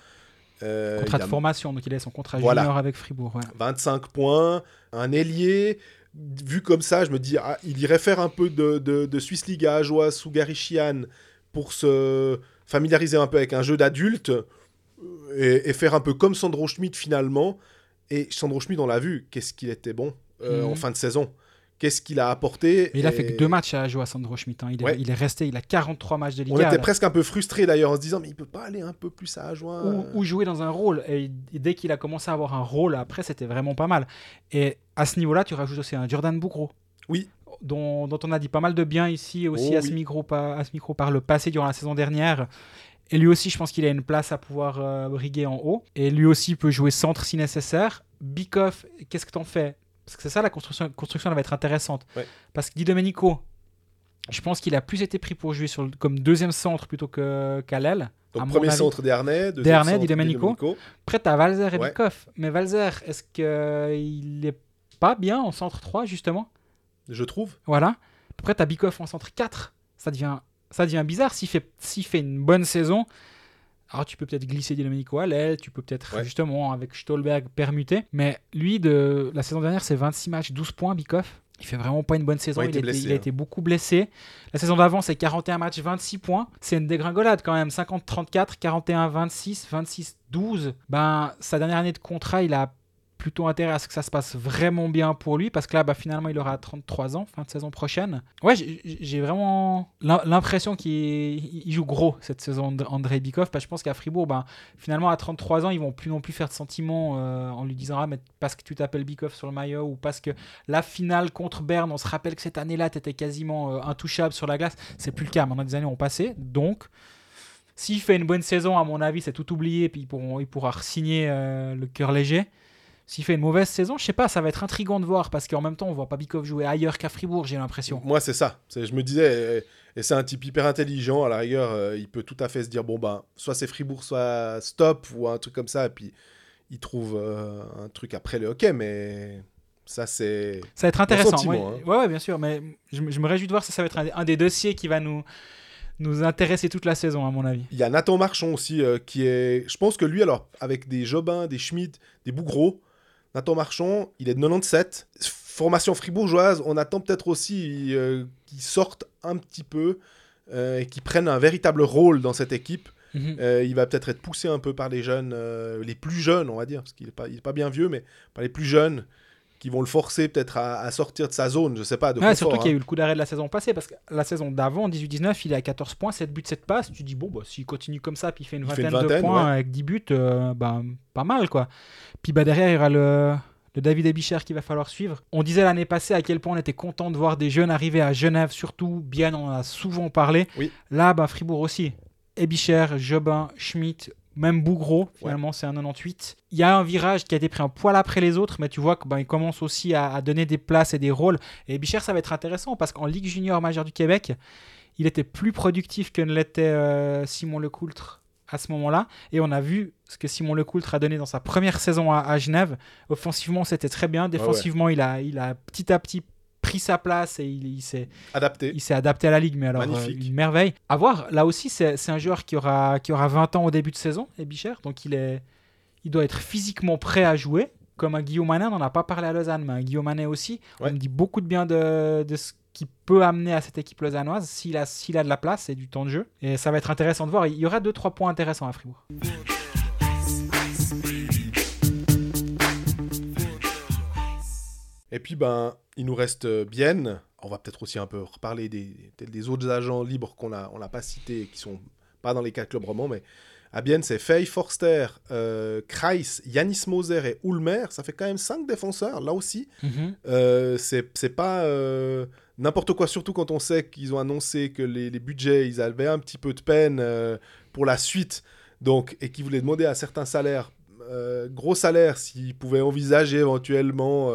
Euh, contrat de a formation donc il est son contrat Voilà. junior avec Fribourg ouais. 25 points, un ailier. Vu comme ça, je me dis, ah, il irait faire un peu de, de, de Swiss League à Ajoa sous Gary Sheehan pour se familiariser un peu avec un jeu d'adulte euh, et, et faire un peu comme Sandro Schmidt finalement. Et Sandro Schmidt, on l'a vu, qu'est-ce qu'il était bon euh, Mhm. en fin de saison. Qu'est-ce qu'il a apporté. Mais il a et fait que deux matchs à jouer à Sandro Schmidt. hein. Il, est, Ouais. il est resté, il a 43 matchs de Liga. On était presque un peu frustrés d'ailleurs en se disant, mais il peut pas aller un peu plus à Ajoin. ou, ou jouer dans un rôle. Et, dès qu'il a commencé à avoir un rôle, après, c'était vraiment pas mal. Et à ce niveau-là, tu rajoutes aussi un Jordan Bougro. Oui. Dont, dont on a dit pas mal de bien ici aussi Oh à, ce oui. micro, par- à ce micro par le passé durant la saison dernière. Et lui aussi, je pense qu'il a une place à pouvoir euh, briguer en haut. Et lui aussi peut jouer centre si nécessaire. Bikoff, qu'est-ce que t'en fais? Parce que c'est ça, la construction, construction elle va être intéressante. Ouais. Parce que Di Domenico, je pense qu'il a plus été pris pour jouer sur le- comme deuxième centre plutôt qu'à l'aile. Donc à premier avis. centre des deuxième Desharnais, centre Di Domenico. Après, t'as Valzer et Ouais. Bikoff. Mais Valzer, est-ce qu'il est pas bien en centre 3, justement? Je trouve. Voilà. Après, t'as Bikoff en centre 4. Ça devient, ça devient bizarre. S'il fait, s'il fait une bonne saison, alors tu peux peut-être glisser Di Domenico à l'aile, tu peux peut-être Ouais. justement avec Stolberg permuter. Mais lui, de la saison dernière, c'est 26 matchs, 12 points, Bikoff. Il fait vraiment pas une bonne saison. Ouais, il a hein. été beaucoup blessé. La saison d'avant, c'est 41 matchs, 26 points. C'est une dégringolade quand même. 50-34, 41-26, 26-12. Ben, sa dernière année de contrat, il a plutôt intérêt à ce que ça se passe vraiment bien pour lui parce que là, bah, finalement, il aura 33 ans, fin de saison prochaine. Ouais, j'ai- vraiment l'im- l'impression qu'il il joue gros cette saison, André Bikoff. Parce que je pense qu'à Fribourg, ben, finalement, à 33 ans, ils vont plus non plus faire de sentiments euh, en lui disant ah, mais parce que tu t'appelles Bikoff sur le maillot ou parce que la finale contre Berne, on se rappelle que cette année-là, tu étais quasiment euh, intouchable sur la glace. C'est plus le cas. Maintenant, des années ont passé. Donc, s'il fait une bonne saison, à mon avis, c'est tout oublié. Puis il pourra signer le cœur léger. S'il fait une mauvaise saison, je sais pas, ça va être intriguant de voir parce qu'en même temps, on voit pas Bikov jouer ailleurs qu'à Fribourg, j'ai l'impression. Moi, c'est ça. Je me disais, et, c'est un type hyper intelligent, à la rigueur, euh, il peut tout à fait se dire, bon, ben, soit c'est Fribourg, soit stop, ou un truc comme ça, et puis il trouve euh, un truc après le hockey, mais ça, c'est... Ça va être intéressant. ouais. hein. ouais, ouais, bien sûr, mais je, me- je me réjouis de voir ça. Ça va être un, des- un des dossiers qui va nous, nous intéresser toute la saison, à mon avis. Il y a Nathan Marchand aussi, euh, qui est... Je pense que lui, alors, avec des Jobin, des Schmidt, des Bougros, Nathan Marchand, il est de 97. Formation fribourgeoise, on attend peut-être aussi euh, qu'il sorte un petit peu euh, et qu'il prenne un véritable rôle dans cette équipe. Mhm. Euh, il va peut-être être poussé un peu par les jeunes, euh, les plus jeunes, on va dire, parce qu'il n'est pas, il est pas bien vieux, mais par les plus jeunes qui vont le forcer peut-être à, à sortir de sa zone, je sais pas, de Ouais, surtout qu'il y a hein. eu le coup d'arrêt de la saison passée, parce que la saison d'avant, en 18-19, il est à 14 points, 7 buts, 7 passes. Tu dis, bon, bah, s'il continue comme ça, puis il fait une Il fait vingtaine, de points ouais. avec 10 buts, euh, bah, pas mal, quoi. Puis bah, derrière, il y aura le, le David Ebicher qu'il va falloir suivre. On disait l'année passée à quel point on était content de voir des jeunes arriver à Genève, surtout. Bien, on en a souvent parlé. Oui. Là, bah, Fribourg aussi. Ebicher, Jobin, Schmidt, même Bougro, finalement, c'est un 98. Il y a un virage qui a été pris un poil après les autres, mais tu vois qu'il ben, il commence aussi à, à donner des places et des rôles. Et Ebicher, ça va être intéressant parce qu'en Ligue junior majeure du Québec, il était plus productif que ne l'était euh, Simon Lecoultre à ce moment-là. Et on a vu ce que Simon Lecoultre a donné dans sa première saison à, à Genève. Offensivement, c'était très bien. Défensivement, Il, a, il a petit à petit pris sa place et il, il s'est adapté. il s'est adapté à la ligue, mais alors euh, une merveille. À voir, là aussi, c'est un joueur qui aura, qui aura 20 ans au début de saison, Ebicher, donc il, est, il doit être physiquement prêt à jouer. Comme un Guillaume Manet, on n'en a pas parlé à Lausanne, mais un Guillaume Manet aussi. Ouais. On me dit beaucoup de bien de, de ce qu'il peut amener à cette équipe lausannoise s'il a, s'il a de la place et du temps de jeu. Et ça va être intéressant de voir. Il y aura 2-3 points intéressants à Fribourg. Et puis, ben, il nous reste euh, Bienne. On va peut-être aussi un peu reparler des, des autres agents libres qu'on n'a on pas cités et qui sont pas dans les quatre clubs romans, mais à Bienne, c'est Fey, Forster, euh, Kreis, Yanis Moser et Ulmer. Ça fait quand même cinq défenseurs, là aussi. Euh, c'est pas euh, n'importe quoi, surtout quand on sait qu'ils ont annoncé que les, les budgets, ils avaient un petit peu de peine pour la suite, donc, et qu'ils voulaient demander à certains salaires, gros salaires, s'ils pouvaient envisager éventuellement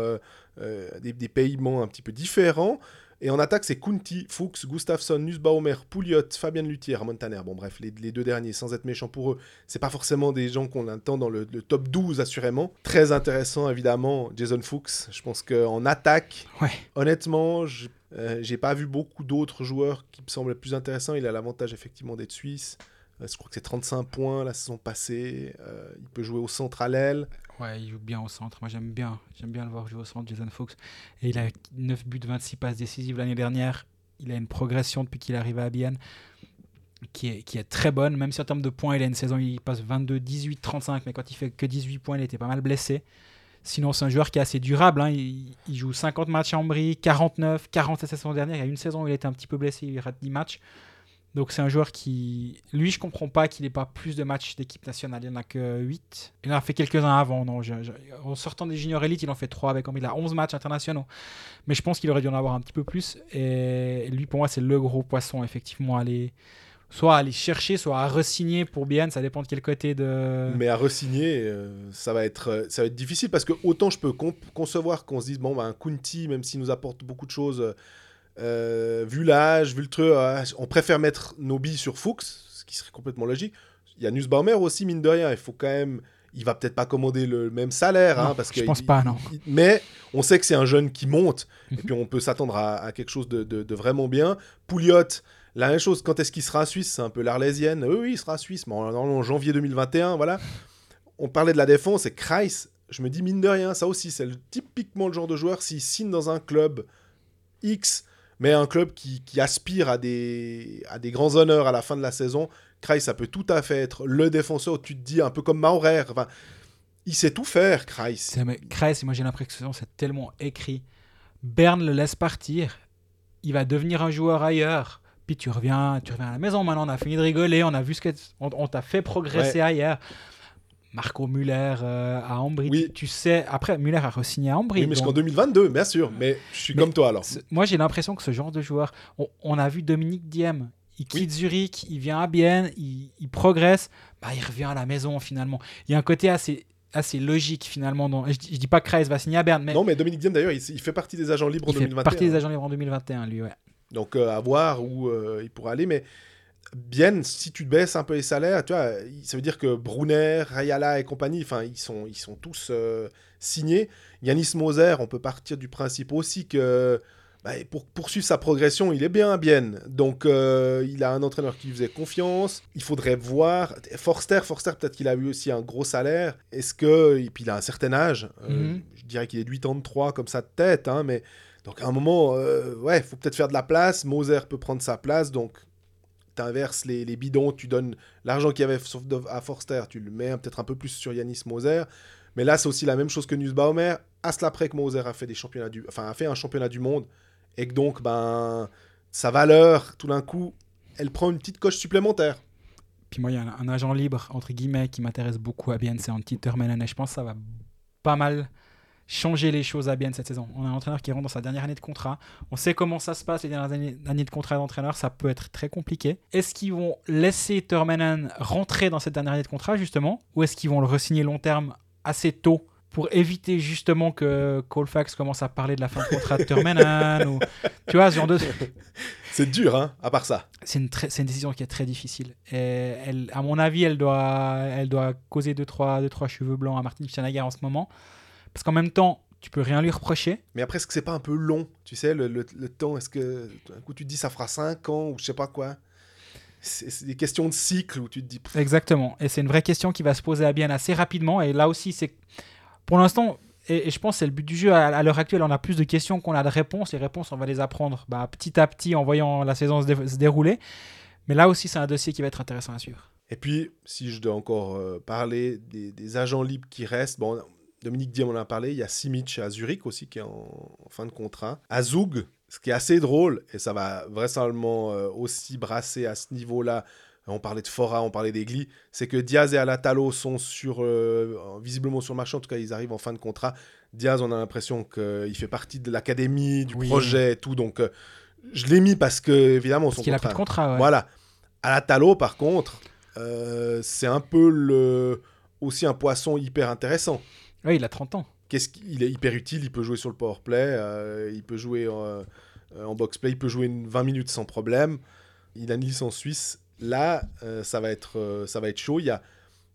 des, des paiements un petit peu différents. Et en attaque, c'est Kunti, Fuchs, Gustafsson, Nussbaumer, Pouliot, Fabien Luthier, Montaner. Bon, bref, les, les deux derniers, sans être méchant pour eux, c'est pas forcément des gens qu'on attend dans le, le top 12, assurément. Très intéressant, évidemment, Jason Fuchs. Je pense qu'en attaque, Ouais. honnêtement, je- euh, j'ai pas vu beaucoup d'autres joueurs qui me semblent plus intéressants. Il a l'avantage, effectivement, d'être suisse. Euh, je crois que c'est 35 points la saison passée. Euh, il peut jouer au centre à l'aile. Ouais, il joue bien au centre. Moi, j'aime bien. J'aime bien le voir jouer au centre, Jason Fox. Et il a 9 buts, 26 passes décisives l'année dernière. Il a une progression depuis qu'il est arrivé à Bienne qui est, qui est très bonne. Même si en termes de points, il a une saison, il passe 22, 18, 35. Mais quand il fait que 18 points, il était pas mal blessé. Sinon, c'est un joueur qui est assez durable. hein. Il, joue 50 matchs à Ambry, 49, 40 la saison dernière. Il y a une saison où il était un petit peu blessé, il rate 10 matchs. Donc c'est un joueur qui... Lui, je comprends pas qu'il n'ait pas plus de matchs d'équipe nationale. Il n'y en a que 8. Il en a fait quelques-uns avant. Non, En sortant des juniors élites, il en fait 3 avec. Il a 11 matchs internationaux. Mais je pense qu'il aurait dû en avoir un petit peu plus. Et lui, pour moi, c'est le gros poisson, effectivement, aller... Soit à aller chercher, soit à resigner pour bien. Ça dépend de quel côté de... Mais à resigner, euh, ça, va être, euh, ça va être difficile parce que autant je peux con- concevoir qu'on se dise, bon, bah, un Kunti, même s'il nous apporte beaucoup de choses, euh, vu l'âge, vu le truc, euh, on préfère mettre nos billes sur Fuchs, ce qui serait complètement logique. Il y a Nussbaumer aussi, mine de rien, il faut quand même. Il va peut-être pas commander le même salaire, hein, parce je que pense il- pas, non. il- mais on sait que c'est un jeune qui monte, et Mhm. puis on peut s'attendre à, à quelque chose de, de- de vraiment bien. Pouliot, la même chose, quand est-ce qu'il sera suisse? C'est un peu l'arlésienne. Oui, oui, il sera suisse, mais en, en janvier 2021, voilà. On parlait de la défense, et Kreis, je me dis, mine de rien, ça aussi, c'est typiquement le genre de joueur, s'il signe dans un club X, mais un club qui, qui aspire à des, à des grands honneurs à la fin de la saison, Kreis, ça peut tout à fait être le défenseur où tu te dis, un peu comme Maurer, enfin, il sait tout faire, Kreis. Mais Kreis, moi j'ai l'impression que c'est tellement écrit. Berne le laisse partir. Il va devenir un joueur ailleurs. Puis tu reviens, tu reviens à la maison maintenant. On a fini de rigoler. On a vu ce que on, on t'a fait progresser ailleurs. Marco Muller euh, à Ambry. Oui. Tu, sais, après Muller a re-signé à Ambry. Oui, mais jusqu'en donc- 2022, bien sûr, mais je suis Mais comme toi alors. Moi, j'ai l'impression que ce genre de joueur, on, on a vu Dominique Diem, il quitte Zurich, il vient à Bienne, il, il progresse, bah, il revient à la maison finalement. Il y a un côté assez, assez logique finalement. Dans, je, dis- je dis pas que Kreis va signer à Berne, mais Non, mais Dominique Diem, d'ailleurs, il, il fait partie des agents libres en il fait 2021. partie des agents libres en 2021, lui, ouais. Donc, euh, à voir où euh, il pourra aller. Mais bien, si tu te baisses un peu les salaires, tu vois, ça veut dire que Brunner, Rayala et compagnie, enfin, ils sont, ils sont tous euh, signés. Yanis Moser, on peut partir du principe aussi que bah, pour poursuivre sa progression, il est bien à bien. Donc, euh, il a un entraîneur qui lui faisait confiance. Il faudrait voir. Forster, Forster, peut-être qu'il a eu aussi un gros salaire. Est-ce que. Et puis, il a un certain âge. Euh, Mhm. Je dirais qu'il est de 83 comme ça de tête, hein, mais. Donc à un moment, ouais, faut peut-être faire de la place. Moser peut prendre sa place, donc t'inverses les, les bidons, tu donnes l'argent qu'il y avait à Forster, tu le mets peut-être un peu plus sur Yanis Moser. Mais là, c'est aussi la même chose que Nussbaumer. À cela près que Moser a fait des championnats du, enfin a fait un championnat du monde, et que donc ben sa valeur, tout d'un coup, elle prend une petite coche supplémentaire. Puis moi, il y a un, agent libre, entre guillemets, qui m'intéresse beaucoup à Bienne, c'est Antti Termenen, et je pense que ça va pas mal changer les choses à Bienne cette saison. On a un entraîneur qui rentre dans sa dernière année de contrat. On sait comment ça se passe les dernières années, années de contrat d'entraîneur, ça peut être très compliqué. Est-ce qu'ils vont laisser Termenen rentrer dans cette dernière année de contrat, justement, ou est-ce qu'ils vont le re-signer long terme assez tôt pour éviter justement que Colfax commence à parler de la fin de contrat de Termenen ou tu vois ce genre de C'est dur, hein, à part ça. c'est une, décision qui est très difficile. Et elle, à mon avis, elle doit, elle doit causer 2-3 deux, trois, deux, trois cheveux blancs à Martin Schneeger en ce moment. Parce qu'en même temps, tu peux rien lui reprocher. Mais après, est-ce que c'est pas un peu long Tu sais, le, le- le temps, est-ce que d'un coup tu te dis ça fera 5 ans ou je sais pas quoi? C'est des questions de cycle où tu te dis. pff, Exactement. Et c'est une vraie question qui va se poser à bien assez rapidement. Et là aussi, c'est pour l'instant, et, et je pense que c'est le but du jeu à, à l'heure actuelle, on a plus de questions qu'on a de réponses. Les réponses, on va les apprendre bah, petit à petit en voyant la saison se, dé- se dérouler. Mais là aussi, c'est un dossier qui va être intéressant à suivre. Et puis, si je dois encore euh, parler des, des agents libres qui restent, bon, Dominique Diem en a parlé, il y a Simic à Zurich aussi qui est en, en fin de contrat. À Zug, ce qui est assez drôle, et ça va vraisemblablement euh, aussi brasser à ce niveau-là, on parlait de Fora, on parlait d'Egli, c'est que Diaz et Alatalo sont sur, euh, visiblement sur le marché, en tout cas ils arrivent en fin de contrat. Diaz, on a l'impression qu'il fait partie de l'académie, du Oui. projet et tout, donc euh, je l'ai mis parce que, évidemment, son Parce qu'il a plus de contrat- contrat. ouais. voilà. À la Talo, par contre, euh, c'est un peu le... aussi un poisson hyper intéressant. Ouais, il a 30 ans. Qu'est-ce qu'il est hyper utile, il peut jouer sur le power play, euh, il peut jouer euh, euh, en box play, il peut jouer une 20 minutes sans problème. Il a une licence suisse. Là, ça, va être, ça va être chaud. Il y a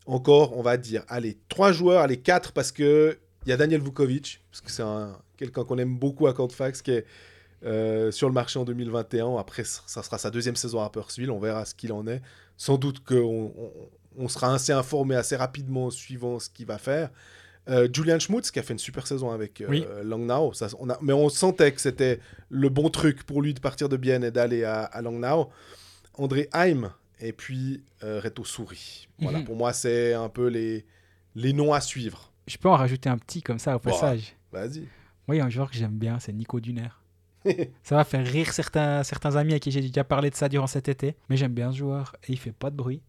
encore, on va dire, allez, trois joueurs, allez, quatre, parce que il y a Daniel Vukovic, parce que c'est un- quelqu'un qu'on aime beaucoup à Fax qui est sur le marché en 2021. Après, ça sera sa deuxième saison à Purcell, on verra ce qu'il en est. Sans doute qu'on on, on sera assez informé assez rapidement suivant ce qu'il va faire. Euh, Julian Schmutz qui a fait une super saison avec euh, Oui. Langnau, ça, on a, mais on sentait que c'était le bon truc pour lui de partir de Bienne et d'aller à, à Langnau. André Heim et puis euh, Reto Souris. Voilà, Mhm. pour moi, c'est un peu les, les noms à suivre. Je peux en rajouter un petit comme ça au Bah. passage. Vas-y. Moi, il y a un joueur que j'aime bien, c'est Nico Duner. ça va faire rire certains, certains amis à qui j'ai déjà parlé de ça durant cet été. Mais j'aime bien ce joueur et il fait pas de bruit.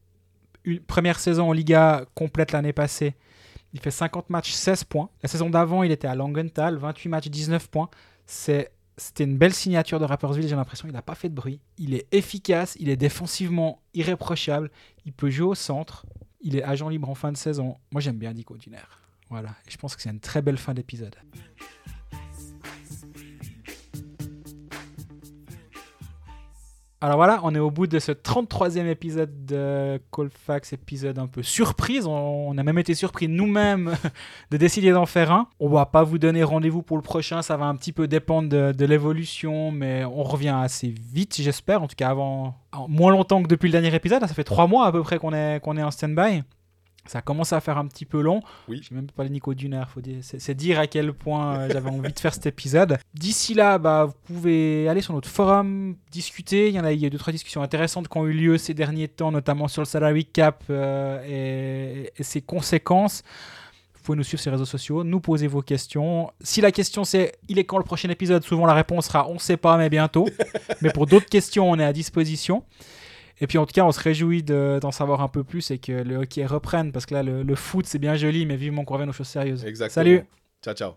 Une première saison en Liga complète l'année passée. Il fait 50 matchs, 16 points. La saison d'avant, il était à Langenthal, 28 matchs, 19 points. C'est c'était une belle signature de Rapperswil, j'ai l'impression. Il n'a pas fait de bruit. Il est efficace, il est défensivement irréprochable. Il peut jouer au centre. Il est agent libre en fin de saison. Moi, j'aime bien Nico Duner. Voilà. Je pense que c'est une très belle fin d'épisode. Alors voilà, on est au bout de ce 33e épisode de Colfax, épisode un peu surprise. On, a même été surpris nous-mêmes de décider d'en faire un. On va pas vous donner rendez-vous pour le prochain, ça va un petit peu dépendre de, de l'évolution, mais on revient assez vite, j'espère. En tout cas, avant, moins longtemps que depuis le dernier épisode. Ça fait trois mois à peu près qu'on est, qu'on est en stand-by. Ça commence à faire un petit peu long. Oui. J'ai même pas de Nico Duner. Faut dire, c'est, dire à quel point euh, j'avais envie de faire cet épisode. D'ici là, bah, vous pouvez aller sur notre forum, discuter. Il y en a, il y a deux trois discussions intéressantes qui ont eu lieu ces derniers temps, notamment sur le salary cap euh, et, et ses conséquences. Vous pouvez nous suivre sur les réseaux sociaux, nous poser vos questions. Si la question c'est il est quand le prochain épisode, souvent la réponse sera on sait pas mais bientôt. mais pour d'autres questions, on est à disposition. Et puis en tout cas, on se réjouit de- d'en savoir un peu plus et que le hockey reprenne parce que là, le, le foot c'est bien joli, mais vivement qu'on revienne aux choses sérieuses. Exactement. Salut Ciao, ciao.